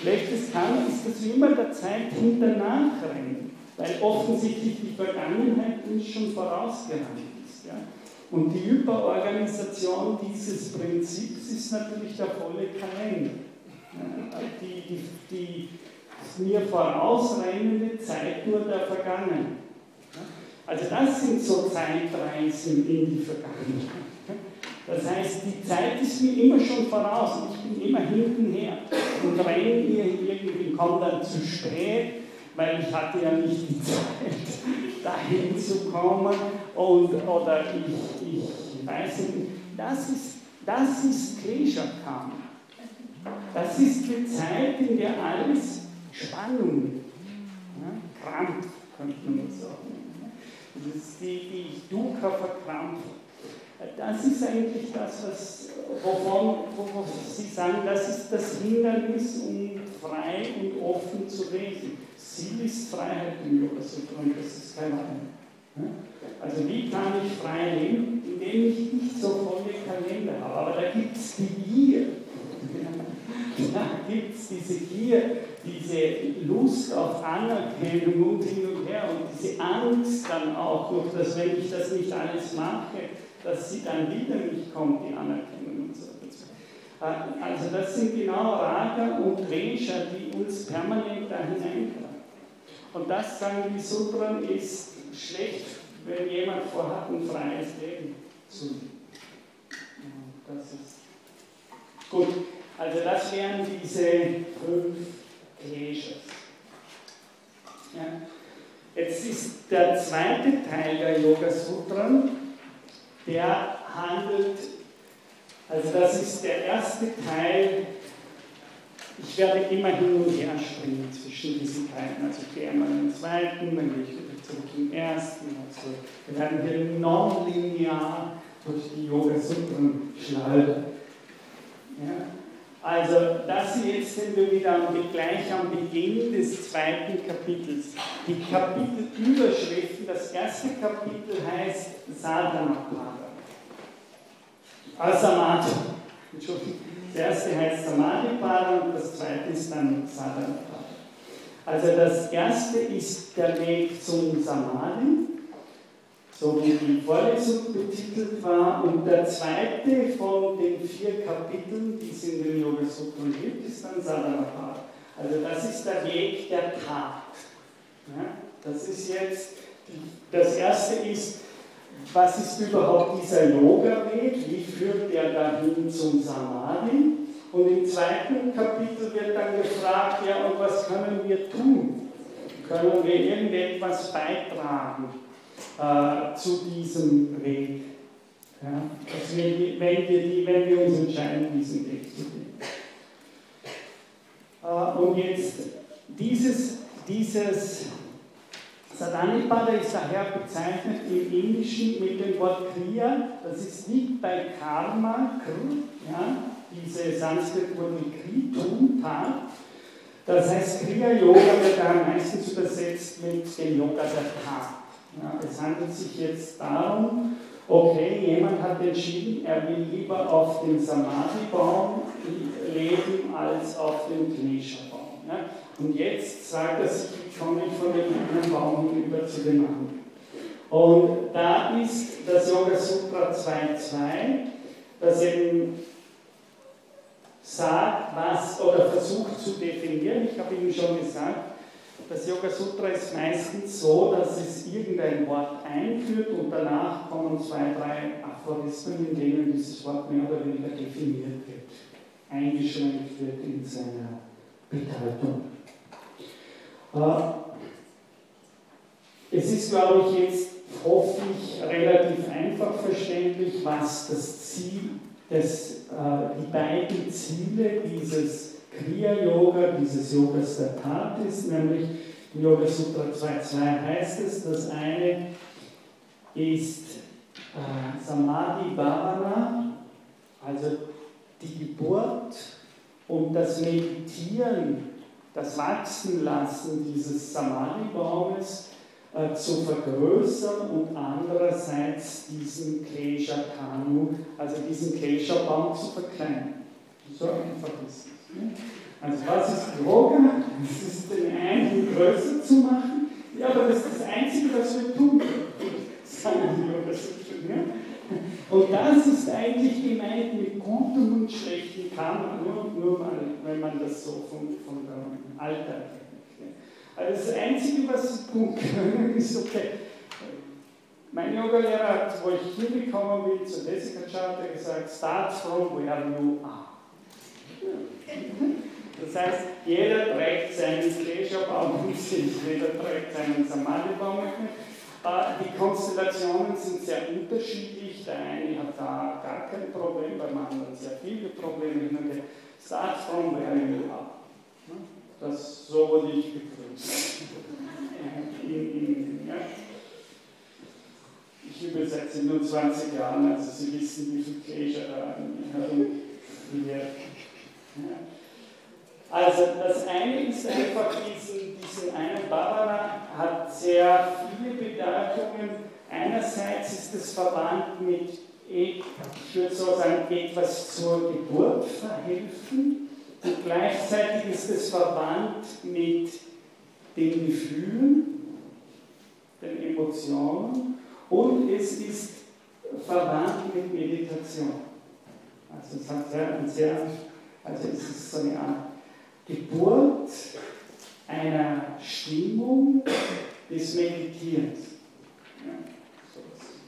Schlechtes kann ist, dass wir immer der Zeit hinter nachrennen, weil offensichtlich die Vergangenheit uns schon vorausgerannt ist. Ja? Und die Überorganisation dieses Prinzips ist natürlich der volle Kalender. Ja? Die, die, die mir vorausrennende Zeit nur der Vergangenheit. Ja? Also das sind so Zeitreisen in die Vergangenheit. Das heißt, die Zeit ist mir immer schon voraus ich bin immer hintenher und renne hier irgendwie, komme dann zu spät, weil ich hatte ja nicht die (laughs) Zeit, dahin zu kommen und, oder ich, ich weiß nicht. Das ist, das ist Klesha-Karma. Das ist die Zeit, in der alles Spannung, ja, Krampf, könnte man sagen. Das ist die, die Dukkha-Verkrampfung. Das ist eigentlich das, was, wovon, wovon Sie sagen, das ist das Hindernis, um frei und offen zu leben. Ziel ist Freiheit im Yoga Sutra und das ist kein anderer. Also wie kann ich frei leben, indem ich nicht so volle Kalender habe. Aber da gibt es die Gier. (laughs) Da gibt es diese Gier, diese Lust auf Anerkennung und hin und her und diese Angst dann auch noch, dass wenn ich das nicht alles mache, dass sie dann wieder nicht kommt, die Anerkennung und so weiter. Äh, also das sind genau Raga und Dresha, die uns permanent da hineintragen. Und das, sagen die Sutren, ist schlecht, wenn jemand vorhat, ein freies Leben zu leben. Das ist gut. Also das wären diese fünf Kleshas. Ja. Jetzt ist der zweite Teil der Yoga Sutren, der handelt, also das ist der erste Teil, ich werde immer hin und her springen zwischen diesen Teilen, also ich gehe einmal in den zweiten, dann gehe ich wieder zurück im ersten, also wir werden hier nonlinear durch die Yoga Sutren schleudern. Ja? Also das jetzt sind wir wieder gleich am Beginn des zweiten Kapitels. Die Kapitelüberschriften, das erste Kapitel heißt Sadhanapada. Asamati. Entschuldigung. Das erste heißt Samadhi-Pada und das zweite ist dann Sadhanapada. Also das erste ist der Weg zum Samadhi so wie die Vorlesung betitelt war. Und der zweite von den vier Kapiteln, die es in den Yoga Sutren gibt, ist dann Sadhanapada. Also das ist der Weg der Tat. Ja, das ist jetzt, das erste ist, was ist überhaupt dieser Yoga-Weg? Wie führt der dahin zum Samadhi? Und im zweiten Kapitel wird dann gefragt, ja, und was können wir tun? Können wir irgendetwas beitragen? Äh, zu diesem Weg. Ja, dass wir, wenn, wir die, wenn wir uns entscheiden, diesen Weg zu gehen. Äh, und jetzt dieses, dieses Sadhanipada ist daher bezeichnet im Indischen mit dem Wort Kriya. Das ist nicht bei Karma, Kr, ja, diese Sanskrit-Wurzel Kri, Tat. Das heißt, Kriya-Yoga wird da meistens übersetzt mit dem Yoga der Tat. Ja, es handelt sich jetzt darum, okay, jemand hat entschieden, er will lieber auf dem Samadhi-Baum leben als auf dem Klesha-Baum. Ja? Und jetzt sagt er sich, ich komme nicht von dem einen Baum hinüber zu dem anderen. Und da ist das Yoga Sutra 2.2, das eben sagt, was oder versucht zu definieren. Ich habe Ihnen schon gesagt, das Yoga Sutra ist meistens so, dass es irgendein Wort einführt und danach kommen zwei, drei Aphorismen, in denen dieses Wort mehr oder weniger definiert wird, eingeschränkt wird in seiner Bedeutung. Äh, es ist, glaube ich, jetzt hoffe ich relativ einfach verständlich, was das Ziel, des, äh, die beiden Ziele dieses Kriya-Yoga, dieses Yogas der Tat ist, nämlich im Yoga Sutra 2.2 heißt es, das eine ist äh, Samadhi Bhavana, also die Geburt und das Meditieren, das Wachsenlassen dieses Samadhi-Baumes äh, zu vergrößern und andererseits diesen Klesha Kanu, also diesen Klesha-Baum zu verkleinern. So einfach ist es. Also was ist Yoga? Es ist den einen größer zu machen. Ja, aber das ist das Einzige, was wir tun, sagen die Yoga Und das ist eigentlich gemeint mit gutem und schlechtem Karma, nur, nur mal, wenn man das so von, der Alltag kennt. Also das Einzige, was sie tun können, ist, okay, mein Yogalehrer hat, wo ich hier gekommen bin, zur Jessica Charter gesagt, start from where you are. Das heißt, jeder trägt seinen Klescherbaum mit (laughs) sich, jeder trägt seinen Samadhi-Baum mit. Äh, die Konstellationen sind sehr unterschiedlich. Der eine hat da gar kein Problem, beim anderen sehr viele Probleme. Start from where you are. Das, so wurde ich begrüßt. (laughs) Ich übersetze nur 20 Jahre, also Sie wissen, wie viel Klescher da herumwirkt. Also das eine ist einfach diesen, diesen einen Barbara hat sehr viele Bedeutungen. Einerseits ist es verwandt mit, ich würde so sagen, etwas zur Geburt verhelfen und gleichzeitig ist es verwandt mit den Gefühlen, den Emotionen und es ist verwandt mit Meditation. Also es hat sehr, ein sehr also es ist so eine Art Geburt einer Stimmung des Meditierens. Ja, so,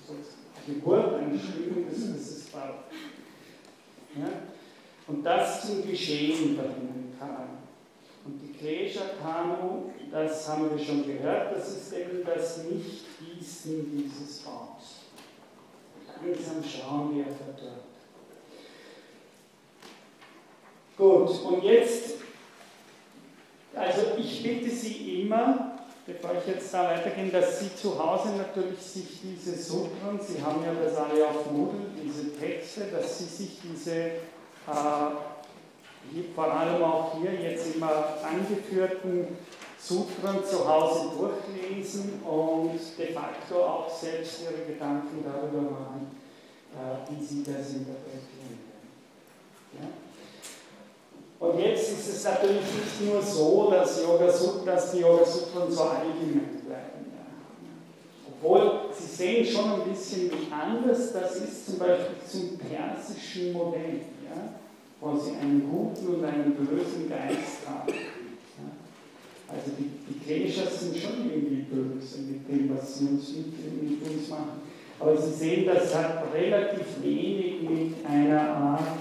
so, Geburt einer Stimmung des, des ja, Und das zum Geschehen bringen kann. Und die Klesha-Kanu, das haben wir schon gehört, das ist eben das Nicht-Gießen dieses Baums. Langsam schauen wir verdorrt. Gut, und jetzt, also ich bitte Sie immer, bevor ich jetzt da weitergehe, dass Sie zu Hause natürlich sich diese Sutren, Sie haben ja das alle auf Moodle, diese Texte, dass Sie sich diese, äh, vor allem auch hier jetzt immer angeführten Sutren zu Hause durchlesen und de facto auch selbst Ihre Gedanken darüber machen, äh, wie Sie das interpretieren. Ja? Und jetzt ist es natürlich nicht nur so, dass, Yoga dass die Yoga Sutren so allgemein bleiben. Obwohl, Sie sehen schon ein bisschen, anders das ist, zum Beispiel zum persischen Modell, ja? wo Sie einen guten und einen bösen Geist haben. Ja? Also die, die Kleshas sind schon irgendwie böse mit dem, was sie uns mit, mit uns machen. Aber Sie sehen, das hat relativ wenig mit einer Art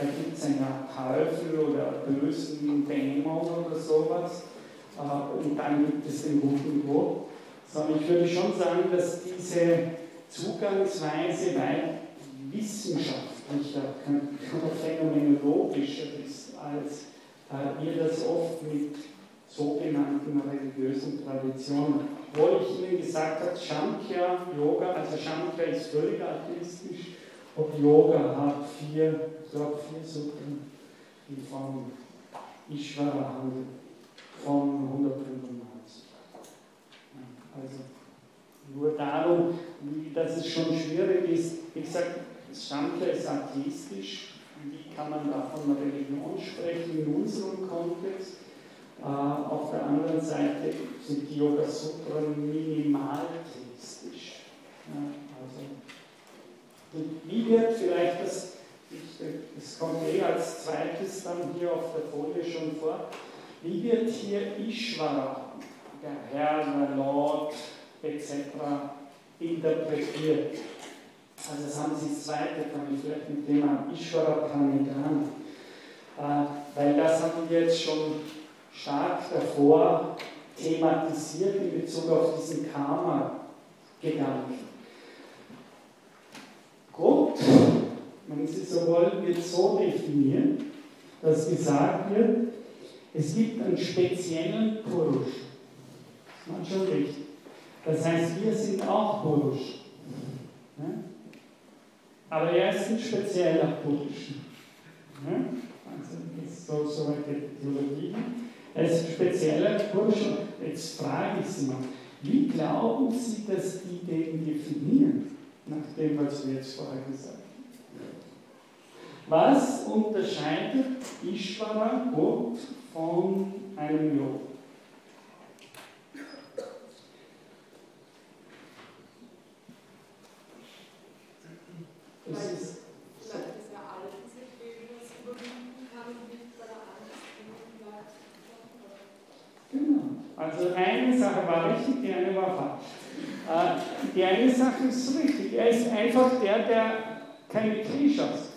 da gibt es einen Teufel oder bösen Dämon oder sowas. Äh, und dann gibt es den guten Gott. Sondern ich würde schon sagen, dass diese Zugangsweise weit wissenschaftlicher phänomenologischer ist, als äh, wir das oft mit sogenannten religiösen Traditionen. Obwohl ich Ihnen gesagt habe, Shankya Yoga, also Shankya ist völlig atheistisch, und Yoga hat vier, ich glaube vier Sutren, die von Ishvara handeln, von 195. Also nur darum, dass es schon schwierig ist. Wie gesagt, Shankar ist atheistisch. Wie kann man da von Religion sprechen in unserem Kontext? Äh, auf der anderen Seite sind die Yoga Sutren minimal theistisch. Ja, also wie wird vielleicht das, das kommt eh als zweites dann hier auf der Folie schon vor, wie wird hier Ishvara, der Herr, der Lord etc. interpretiert? Also das haben Sie das zweite, ich vielleicht mit dem an Ishvara Pranidhana. Äh, weil das haben wir jetzt schon stark davor thematisiert in Bezug auf diesen Karma-Gedanken. Gott, wenn Sie so wollen, wird so definiert, dass gesagt wird, es gibt einen speziellen Purush. Das man schon richtig. Das heißt, wir sind auch Purush. Aber er ist ein spezieller Purush. Also, das so, so eine Theologie. Er ist ein spezieller Purush. Jetzt frage ich Sie mal, wie glauben Sie, dass die den definieren? Nach dem, was wir jetzt vorher gesagt haben. Was unterscheidet Ishvara, Gott, von einem ist ist gegen das Angst Genau. Also eine Sache war richtig, die eine war falsch. Die eine Sache ist richtig. Er ist einfach der, der keine Klischees.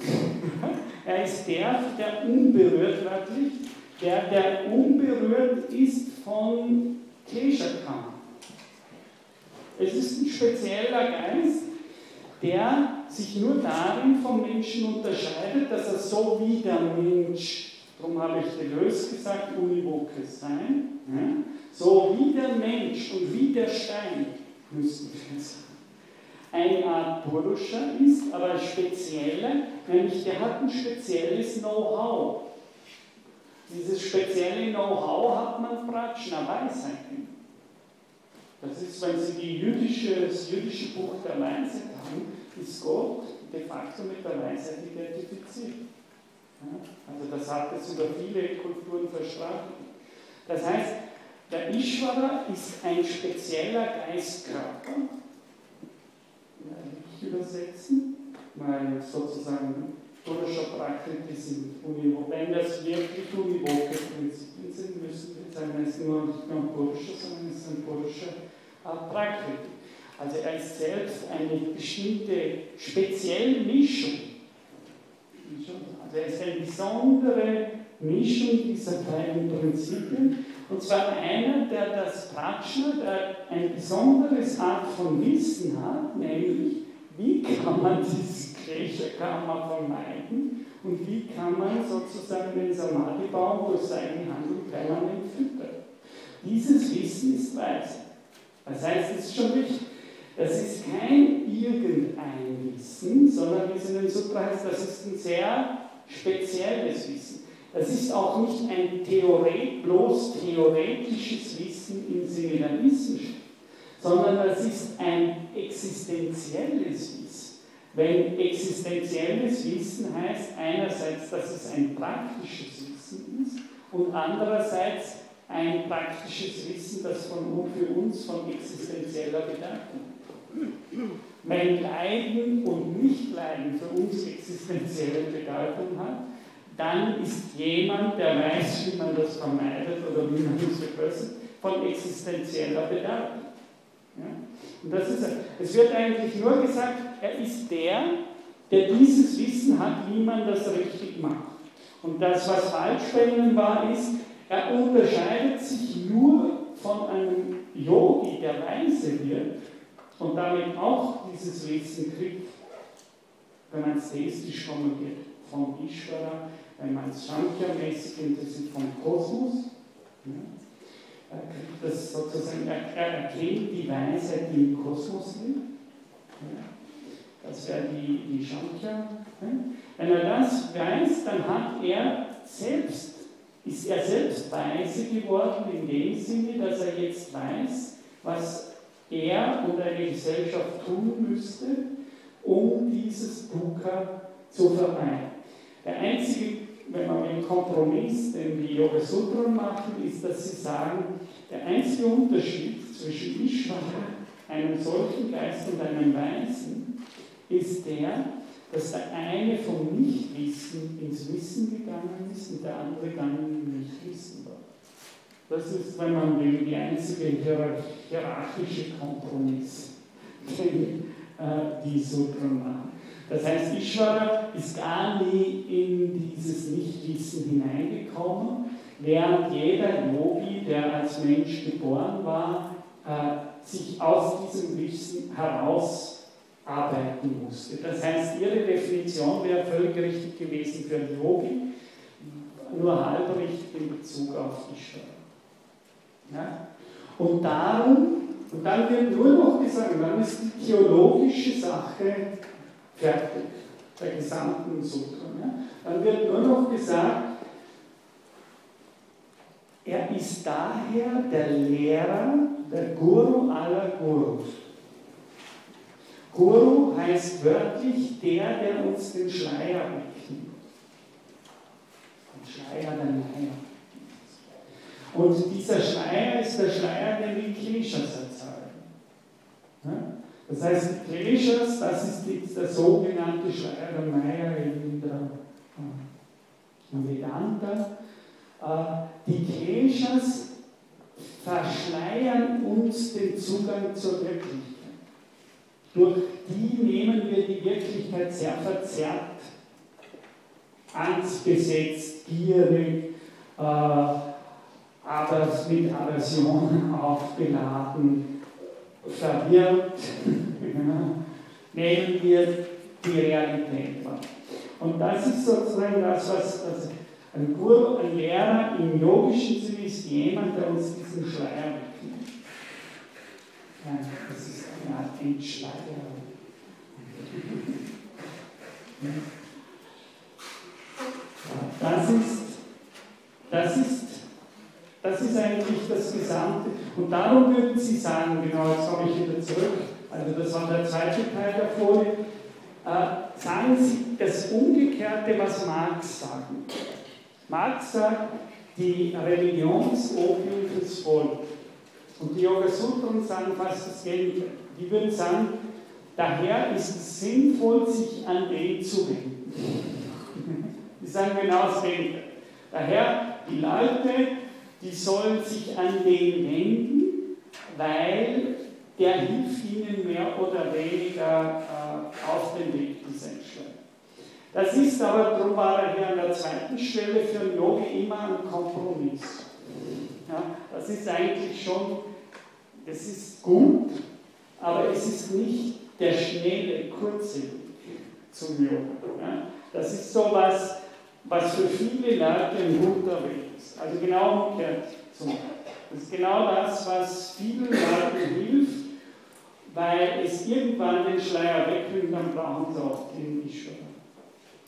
er ist der, der unberührt wörtlich, der, der unberührt ist von Klischeekram. Es ist ein spezieller Geist, der sich nur darin vom Menschen unterscheidet, dass er so wie der Mensch, darum habe ich gelöst gesagt, univoke sein, so wie der Mensch und wie der Stein müssten wir sagen. Eine Art Purusha ist, aber ein spezieller, nämlich der hat ein spezielles Know-how. Dieses spezielle Know-how hat man Prajna-Weisheiten. Das ist, wenn Sie die jüdische, das jüdische Buch der Weisheit haben, ist Gott de facto mit der Weisheit identifiziert. Also das hat es über viele Kulturen verstanden. Das heißt, der Ishvara ist ein spezieller Geistkörper, nicht übersetzen, weil sozusagen Purusha Prakriti sind univoke. Wenn das wirklich univoke Prinzipien sind, müssen wir sagen, es ist nur nicht nur ein Purusha, sondern es ist ein Purusha Prakriti. Also er ist selbst eine bestimmte spezielle Mischung. Also er ist eine besondere Mischung dieser beiden Prinzipien. Und zwar einer, der das Pratschner, der ein besonderes Art von Wissen hat, nämlich, wie kann man diese Gräscherkammer vermeiden und wie kann man sozusagen den Samadhi-Baum durch seinen Handel permanent füttern. Dieses Wissen ist weise. Das heißt, es ist schon richtig, das ist kein irgendein Wissen, sondern wie es in den Sutra heißt, das ist ein sehr spezielles Wissen. Das ist auch nicht ein Theoret, bloß theoretisches Wissen im Sinne der Wissenschaft, sondern das ist ein existenzielles Wissen. Wenn existenzielles Wissen heißt einerseits, dass es ein praktisches Wissen ist und andererseits ein praktisches Wissen, das von, für uns von existenzieller Bedeutung wenn Leiden und Nichtleiden für uns existenzielle Bedeutung hat, dann ist jemand, der weiß, wie man das vermeidet oder wie man es verbessert, von existenzieller Bedeutung. Ja? Und das ist, es wird eigentlich nur gesagt, er ist der, der dieses Wissen hat, wie man das richtig macht. Und das, was falsch war, ist, er unterscheidet sich nur von einem Yogi, der weise wird, und damit auch dieses Wissen kriegt, wenn man es theistisch formuliert, vom Ishvara, wenn man es Shankya-mäßig interessiert, vom Kosmos. Ja, er das sozusagen, er, er erkennt die Weisheit, die im Kosmos liegt. Ja, das wäre die, die Shankya. Ja. Wenn er das weiß, dann hat er selbst, ist er selbst weise geworden in dem Sinne, dass er jetzt weiß, was er und eine Gesellschaft tun müsste, um dieses Dukkha zu vermeiden. Der einzige, wenn man einen Kompromiss, den die Yoga Sutren machen, ist, dass sie sagen, der einzige Unterschied zwischen Ishvara, einem solchen Geist und einem Weisen, ist der, dass der eine vom Nichtwissen ins Wissen gegangen ist und der andere dann im Nichtwissen war. Das ist, wenn man will, die einzige hierarchische Kompromiss, (laughs) den äh, die Sutren machen. Das heißt, Ishvara ist gar nie in dieses Nichtwissen hineingekommen, während jeder Yogi, der als Mensch geboren war, äh, sich aus diesem Wissen herausarbeiten musste. Das heißt, ihre Definition wäre völlig richtig gewesen für einen Yogi, nur halb richtig in Bezug auf Ishvara. Ja? Und darum, und dann wird nur noch gesagt, dann ist die theologische Sache fertig, der gesamten Sutra. Ja? Dann wird nur noch gesagt, er ist daher der Lehrer, der Guru aller Gurus. Guru heißt wörtlich der, der uns den Schleier wegnimmt. Den Schleier der Meier. Und dieser Schleier ist der Schleier, den die Klishas erzeugen. Das heißt, die Klishas, das ist jetzt der sogenannte Schleier der Meier in der äh, Vedanta. Äh, die Kleshas verschleiern uns den Zugang zur Wirklichkeit. Durch die nehmen wir die Wirklichkeit sehr verzerrt, angstbesetzt, gierig, äh, aber mit Aversionen aufgeladen, verwirrt, nehmen wir die Realität wahr. Und das ist sozusagen das, was also ein Guru, ein Lehrer im yogischen Sinne ist jemand, der uns diesen Schleier wegnimmt. Ja, das ist eine Art Entschleierung. Das ist, das ist das ist eigentlich das Gesamte. Und darum würden Sie sagen, genau, jetzt komme ich wieder zurück, also das war der zweite Teil der Folie, äh, sagen Sie das Umgekehrte, was Marx sagt. Marx sagt, die Religion ist Opium fürs Volk. Und die Yogasutren sagen fast das Gegenteil. Die würden sagen, daher ist es sinnvoll, sich an den zu wenden. (laughs) Die sagen genau das Gegenteil. Daher, die Leute, die sollen sich an den wenden, weil der hilft ihnen mehr oder weniger äh, auf den Weg des Entschleunigers. Das ist aber, darum war er hier an der zweiten Stelle für einen Yogi immer ein Kompromiss. Ja, das ist eigentlich schon, das ist gut, aber es ist nicht der schnelle, kurze Weg zum Yoga. Ja, das ist so was, für viele Leute ein guter Weg ist. Also genau umgekehrt zu. Das ist genau das, was vielen Leuten hilft, weil es irgendwann den Schleier wegnimmt, dann brauchen sie auch den Ishvara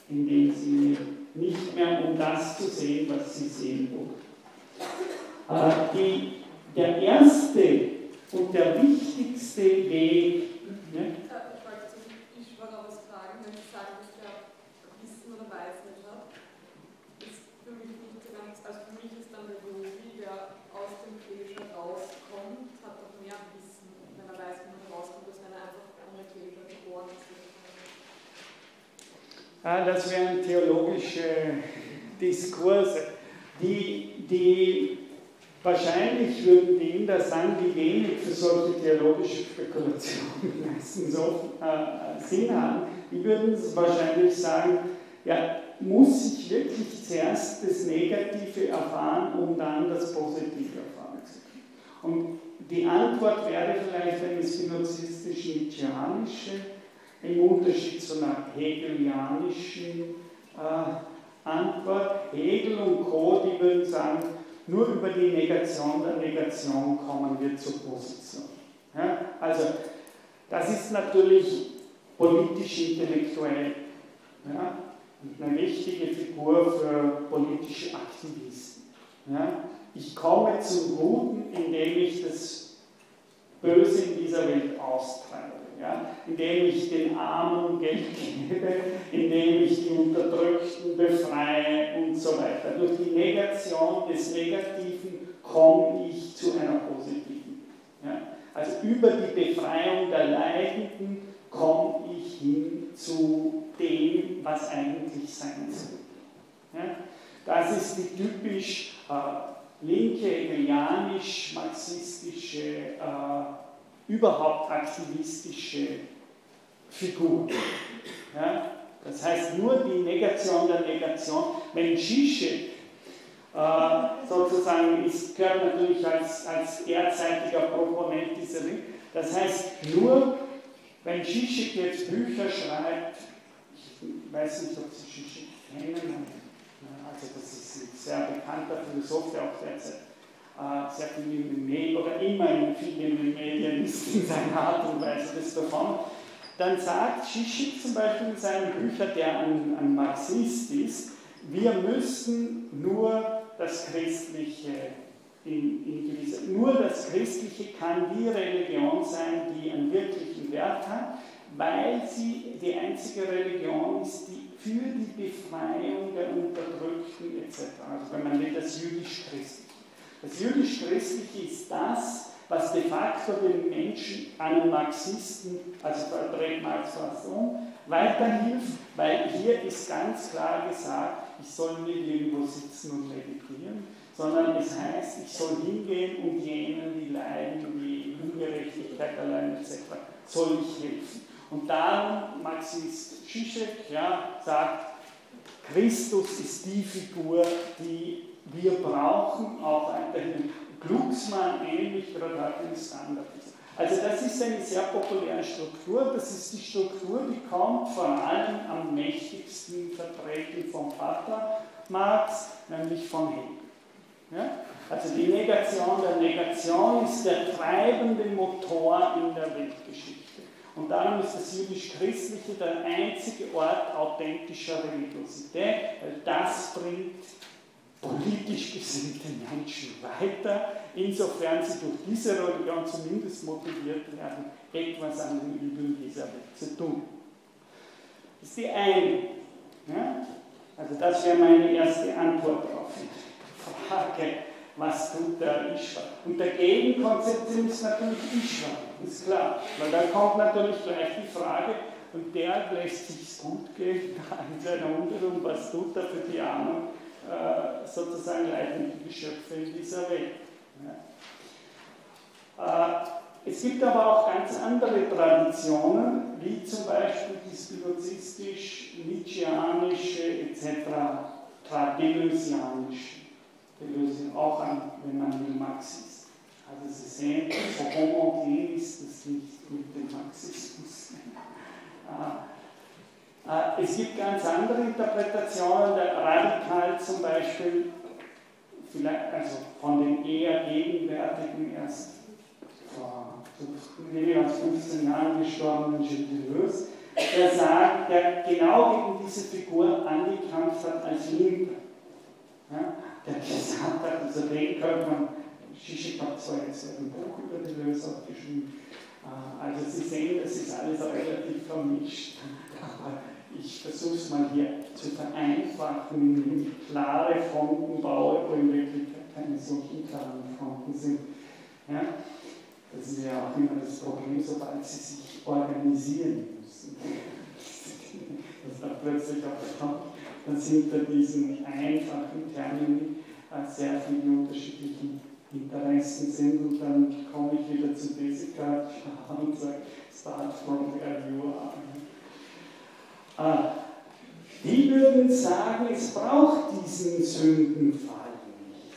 indem sie nicht mehr um das zu sehen, was sie sehen wollen. Die, der erste und der wichtigste Weg. Ne? Ich wollte zum Ishvara was fragen, wenn Sie sagen, dass der Wissen oder Weisheit hat. Ganz, also für mich ist dann der Yogi, der aus dem Klesha rauskommt, hat doch mehr Wissen, wenn er weiß, wie man rauskommt, als wenn er einfach ohne Klesha geboren ist. Ah, das wären theologische Diskurse. Die, die wahrscheinlich würden die Inder sagen, die wenig für solche theologische Spekulationen (laughs) meistens so äh, Sinn haben, die würden wahrscheinlich sagen, ja, muss ich wirklich zuerst das Negative erfahren, um dann das Positive erfahren zu können? Und die Antwort wäre vielleicht eine spinozistisch-nietzscheanische, im Unterschied zu einer hegelianischen äh, Antwort. Hegel und Co., die würden sagen, nur über die Negation der Negation kommen wir zur Position. Ja? Also, das ist natürlich politisch-intellektuell ja? Eine wichtige Figur für politische Aktivisten. Ja? Ich komme zum Guten, indem ich das Böse in dieser Welt austreibe ja, indem ich den Armen Geld gebe, indem ich die Unterdrückten befreie und so weiter. Durch die Negation des Negativen komme ich zu einer positiven. Ja. Also über die Befreiung der Leidenden komme ich hin zu dem, was eigentlich sein soll. Ja. Das ist die typisch äh, linke, hegelianisch-marxistische äh, überhaupt aktivistische Figur. Ja? Das heißt, nur die Negation der Negation, wenn Zizek äh, sozusagen ist, gehört natürlich als, als derzeitiger Proponent dieser Ring. Das heißt, nur wenn Zizek jetzt Bücher schreibt, ich weiß nicht, ob Sie Zizek kennen, also das ist ein sehr bekannter Philosoph, der auch derzeit äh, sehr viel in den Medien oder immer in vielen Medien ist in seiner Art und Weise das davon. Dann sagt Zizek zum Beispiel in seinen Büchern, der ein, ein Marxist ist, wir müssen nur das Christliche in, in gewisser, nur das Christliche kann die Religion sein, die einen wirklichen Wert hat, weil sie die einzige Religion ist, die für die Befreiung der Unterdrückten etc., also wenn man will, das jüdisch-christliche das jüdisch-christliche ist das, was de facto den Menschen, einen Marxisten, also verdreht Marx so, weiterhilft, weil hier ist ganz klar gesagt, ich soll nicht irgendwo sitzen und meditieren, sondern es heißt, ich soll hingehen und jenen, die leiden, die Ungerechtigkeit allein etc., soll ich helfen. Und darum, Marxist Zizek ja, sagt, Christus ist die Figur, die wir brauchen auch weiterhin Glucksmann ähnlich Radhatin Standard ist. Also das ist eine sehr populäre Struktur. Das ist die Struktur, die kommt vor allem am mächtigsten vertreten vom Vater Marx, nämlich von Hegel. Ja? Also die Negation der Negation ist der treibende Motor in der Weltgeschichte. Und darum ist das jüdisch-christliche der einzige Ort authentischer Religiosität, weil das bringt politisch gesinnte Menschen weiter, insofern sie durch diese Religion zumindest motiviert werden, etwas an den Übeln dieser Welt zu tun. Das ist die eine. Ja? Also das wäre meine erste Antwort auf die Frage, was tut der Ishwa? Und der Gegenkonzeption ist natürlich Ishwa, ist klar. Weil da kommt natürlich gleich die Frage, und der lässt sich gut gehen (laughs) in seiner tut er für die Armen äh, sozusagen leitende Geschöpfe in dieser Welt. Ja. Äh, es gibt aber auch ganz andere Traditionen, wie zum Beispiel die spinozistisch-nietzscheanische etc. Deleuzianische. Deleuze auch ein, wenn man will, Marxist. Also Sie sehen, so homogen ist das nicht mit dem Marxismus. Äh, (laughs) es gibt ganz andere Interpretationen, der Radikal zum Beispiel, also von den eher gegenwärtigen erst vor weniger als 15 Jahren gestorbenen Gilles Deleuze, der sagt, der genau gegen diese Figur angekämpft hat als Linke. Ja, der gesagt hat, also den könnte man, Zizek hat zwar jetzt ein Buch über Deleuze auch geschrieben, äh, also Sie sehen, das ist alles relativ vermischt, aber ich versuche es mal hier zu vereinfachen, indem ich klare Fronten baue, wo in Wirklichkeit keine solchen klaren Fronten sind. Ja? Das ist ja auch immer das Problem, sobald sie sich organisieren müssen. (laughs) Das dann plötzlich auch dann sind da diesen einfachen Termini äh, sehr viele unterschiedliche Interessen sind und dann komme ich wieder zu Descartes (laughs) und sage, start from where you are. Ah, die würden sagen, es braucht diesen Sündenfall nicht.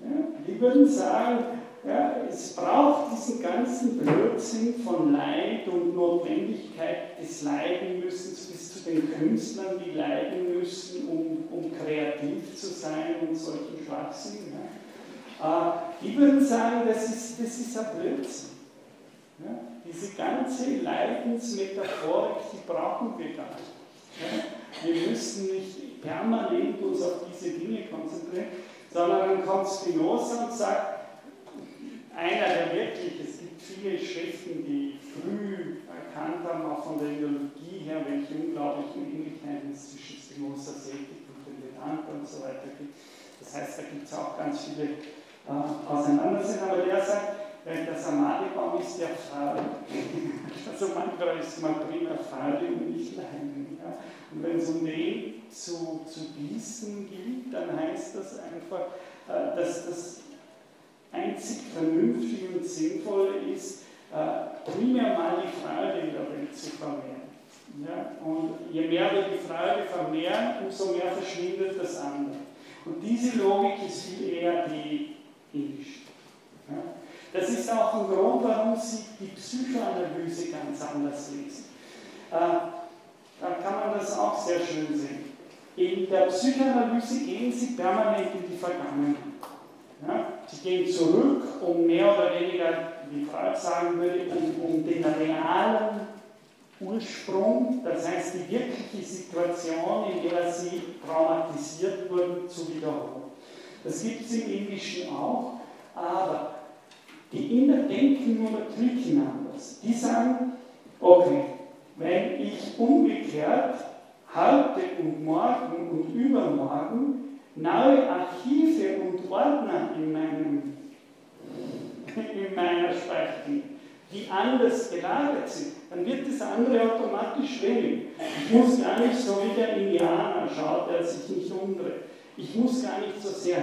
Ja, die würden sagen, ja, es braucht diesen ganzen Blödsinn von Leid und Notwendigkeit des Leidenmüssens bis zu den Künstlern, die leiden müssen, um, um kreativ zu sein und solchen Schwachsinn. Ja. Äh, die würden sagen, das ist, das ist ein Blödsinn. Ja. Diese ganze Leidensmetaphorik, die brauchen wir gar nicht. Ja. Wir müssen nicht permanent uns auf diese Dinge konzentrieren, sondern dann kommt Spinoza und sagt, einer, der wirklich, es gibt viele Schriften, die früh erkannt haben, auch von der Ideologie her, welche unglaublichen Ähnlichkeiten es zwischen Spinozas Ethik und dem Vedanta und so weiter gibt. Das heißt, da gibt es auch ganz viele äh, Auseinandersetzungen, aber der sagt, weil der Samadhi-Baum ist ja faul. (laughs) also manchmal ist man prima faul und nicht leiden. Ja? Und wenn es um den zu, zu gießen gilt, dann heißt das einfach, äh, dass das einzig Vernünftige und Sinnvolle ist, äh, primär mal die Freude in der Welt zu vermehren. Ja? Und je mehr wir die Freude vermehren, umso mehr verschwindet das andere. Und diese Logik ist viel eher die indische. Ja? Das ist auch ein Grund, warum Sie die Psychoanalyse ganz anders lesen. Äh, da kann man das auch sehr schön sehen. In der Psychoanalyse gehen Sie permanent in die Vergangenheit. Ja? Sie gehen zurück, um mehr oder weniger, wie Freud sagen würde, um, um den realen Ursprung, das heißt die wirkliche Situation, in der sie traumatisiert wurden, zu wiederholen. Das gibt es im Indischen auch, aber die Inder denken nur klicken anders. Die sagen, okay, wenn ich umgekehrt heute und morgen und übermorgen neue Archive und Ordner in, meinem, in meiner Speicherung, die anders gelagert sind, dann wird das andere automatisch weniger. Ich muss gar nicht so wie der Indianer schauen, der sich nicht umdreht. Ich muss gar nicht so sehr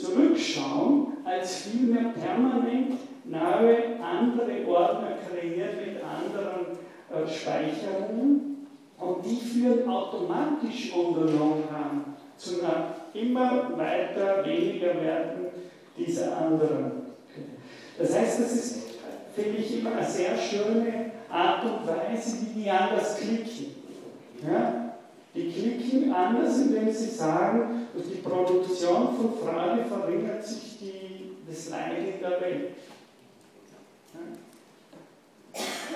zurückschauen, als vielmehr permanent neue, andere Ordner kreieren mit anderen äh, Speicherungen und die führen automatisch unter Long Run zu einer immer weiter weniger werden dieser anderen. Das heißt, das ist, finde ich, immer eine sehr schöne Art und Weise, wie die anders klicken. Ja? Die klicken anders, indem sie sagen, durch die Produktion von Freude verringert sich die, das Leiden der Welt. Ja?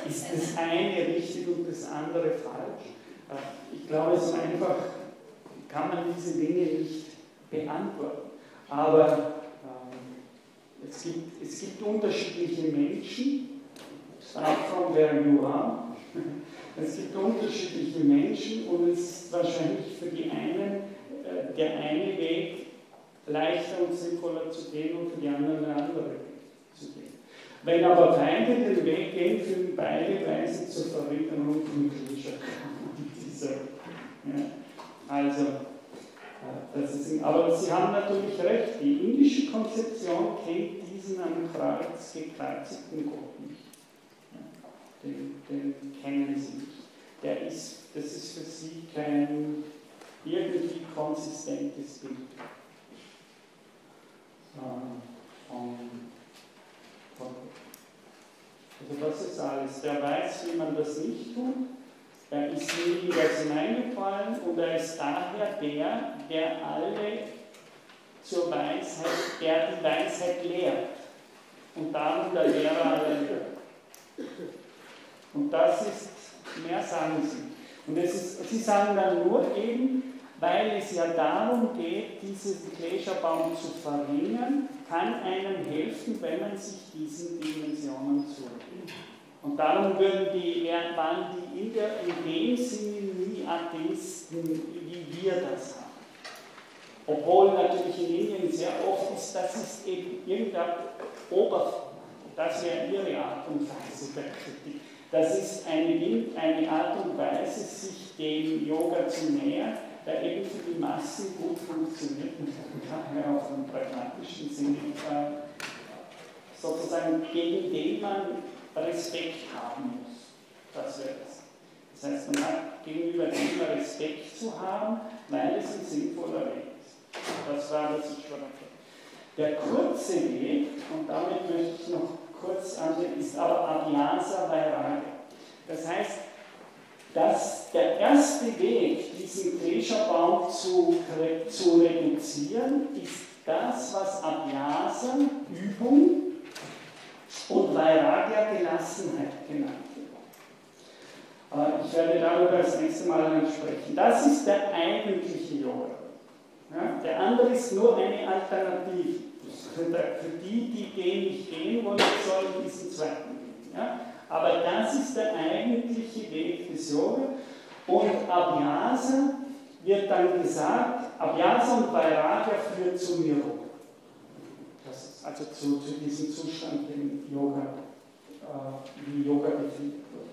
Ist das eine richtig und das andere falsch? Ich glaube, so einfach kann man diese Dinge nicht beantworten. Aber ähm, es, gibt, es gibt unterschiedliche Menschen, where you are. Es gibt unterschiedliche Menschen und es ist wahrscheinlich für die einen äh, der eine Weg leichter und sinnvoller zu gehen und für die anderen der andere Weg zu gehen. Wenn aber beide den Weg gehen, führen beide Weisen zur Verringerung von Klischee. (laughs) ja. Also, ist, aber Sie haben natürlich recht, die indische Konzeption kennt diesen am Kreuz gekreuzigten Gott nicht. Den, den kennen sie nicht. Der ist, das ist für sie kein irgendwie konsistentes Bild. Also das ist alles. Der weiß, wie man das nicht tut. Er ist nie in das hineingefallen und er ist daher der, der alle zur Weisheit, der die Weisheit lehrt. Und darum der Lehrer aller Lehrer. Und das ist, mehr sagen sie. Und es ist, sie sagen dann nur eben, weil es ja darum geht, diesen Gläserbaum zu verringern, kann einem helfen, wenn man sich diesen Dimensionen zuwendet. Und darum würden die, waren die Inder in dem Sinne nie Atheisten, wie wir das haben. Obwohl natürlich in Indien sehr oft ist, das ist eben irgendeine Oberfläche, das wäre ihre Art und Weise der Kritik. Das ist eine, eine Art und Weise, sich dem Yoga zu nähern, der eben für die Massen gut funktioniert und daher auch im pragmatischen Sinne äh, sozusagen gegen den man Respekt haben muss. Das wäre das. Das heißt, man hat gegenüber dem Respekt zu haben, weil es ein sinnvoller Weg ist. Das war das schon erklärt. Der kurze Weg, und damit möchte ich noch kurz ansehen, ist aber Abhyasa Vairagya. Das heißt, dass der erste Weg, diesen Grescherbaum zu, zu reduzieren, ist das, was Abhyasa, Übung, und Vairagya Gelassenheit genannt wird. Ich werde darüber das nächste Mal sprechen. Das ist der eigentliche Yoga. Ja, der andere ist nur eine Alternative. Für, die, die gehen, nicht gehen wollen, sollen diesen zweiten gehen. Ja? Aber das ist der eigentliche Weg des Yoga. Und Abhyasa wird dann gesagt, Abhyasa und Vairagya führt zu Nirvana also zu, zu diesem Zustand, den Yoga, äh, wie Yoga definiert wird.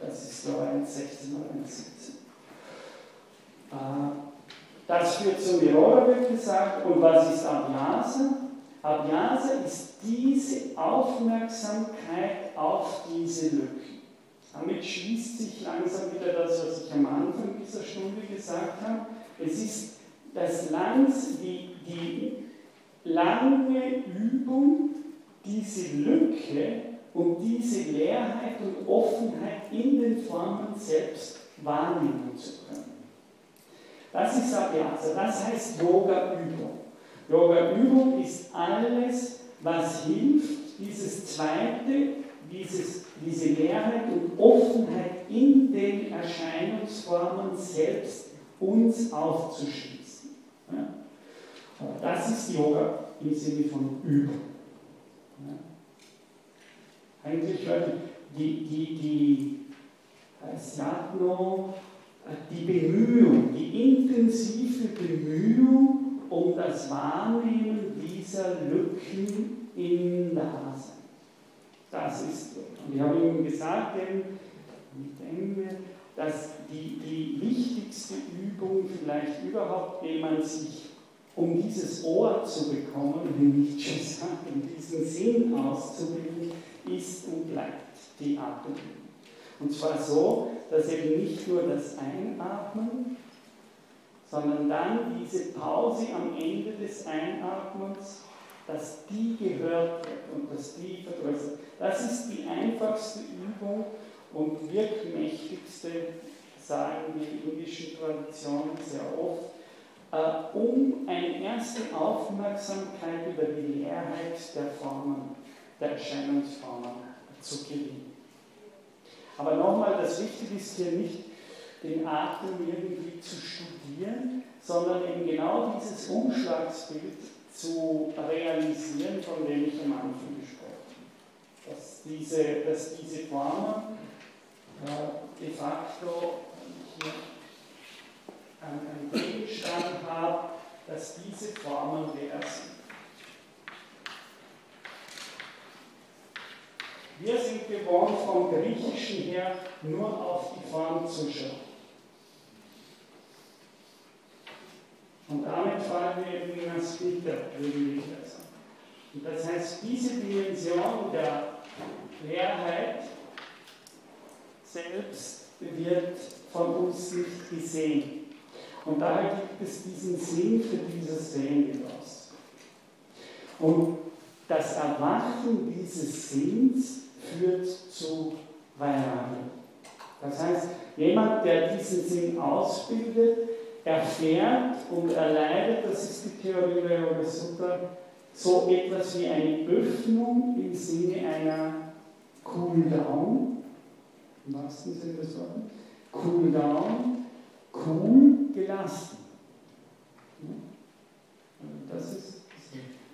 Das ist so 1,16 oder 1,17. Äh, das führt zum Niroda, wird gesagt. Und was ist Abhyasa? Abhyasa ist diese Aufmerksamkeit auf diese Lücken. Damit schließt sich langsam wieder das, was ich am Anfang dieser Stunde gesagt habe. Es ist das Lands, die, die lange Übung, diese Lücke und diese Leerheit und Offenheit in den Formen selbst wahrnehmen zu können. Das ist Abhyasa, das heißt Yoga-Übung. Yoga-Übung ist alles, was hilft, dieses zweite, dieses, diese Leerheit und Offenheit in den Erscheinungsformen selbst uns aufzuschließen. Ja? Das ist Yoga im Sinne von Übung. Ja. Eigentlich die, die, die Asiatno, die Bemühung, die intensive Bemühung um das Wahrnehmen dieser Lücken im Dasein. Das ist, und ich habe Ihnen gesagt, dass die, die wichtigste Übung vielleicht überhaupt, wenn man sich um dieses Ohr zu bekommen, wie Nietzsche sagt, um diesen Sinn auszubilden, ist und bleibt die Atemübung. Und zwar so, dass eben nicht nur das Einatmen, sondern dann diese Pause am Ende des Einatmens, dass die gehört wird und dass die vergrößert. Das ist die einfachste Übung und wirkmächtigste, sagen die indischen Traditionen sehr oft, um eine erste Aufmerksamkeit über die Leerheit der Formen, der Erscheinungsformen zu gewinnen. Aber nochmal, das Wichtige ist hier nicht, den Atem irgendwie zu studieren, sondern eben genau dieses Umschlagsbild zu realisieren, von dem ich am Anfang gesprochen habe. Dass diese, dass diese Formen äh, de facto hier einen Gegenstand habe, dass diese Formen leer sind. Wir sind gewohnt, vom Griechischen her nur auf die Form zu schauen. Und fallen wir eben in Aspita, würde ich sagen. Und das heißt, diese Dimension der Leerheit selbst wird von uns nicht gesehen. Und daher gibt es diesen Sinn für dieses Sehengenuss. Und das Erwachen dieses Sinns führt zu Vairagya. Das heißt, jemand, der diesen Sinn ausbildet, erfährt und erleidet, das ist die Theorie der Yoga Sutta, so etwas wie eine Öffnung im Sinne einer Cool-Down, im wahrsten Sinne des Wortes, Cool-Down, cool, gelassen. Das ist,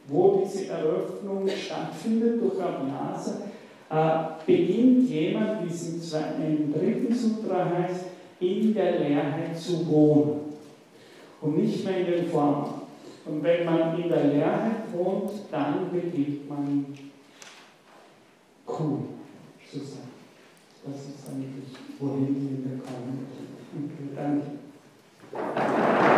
wo diese Eröffnung stattfindet durch Abhyasa, äh, beginnt jemand, wie es im, im dritten Sutra heißt, in der Leerheit zu wohnen und nicht mehr in den Formen. Und wenn man in der Leerheit wohnt, dann beginnt man cool zu sein. Das ist eigentlich, wohin wir kommen. Danke. 何?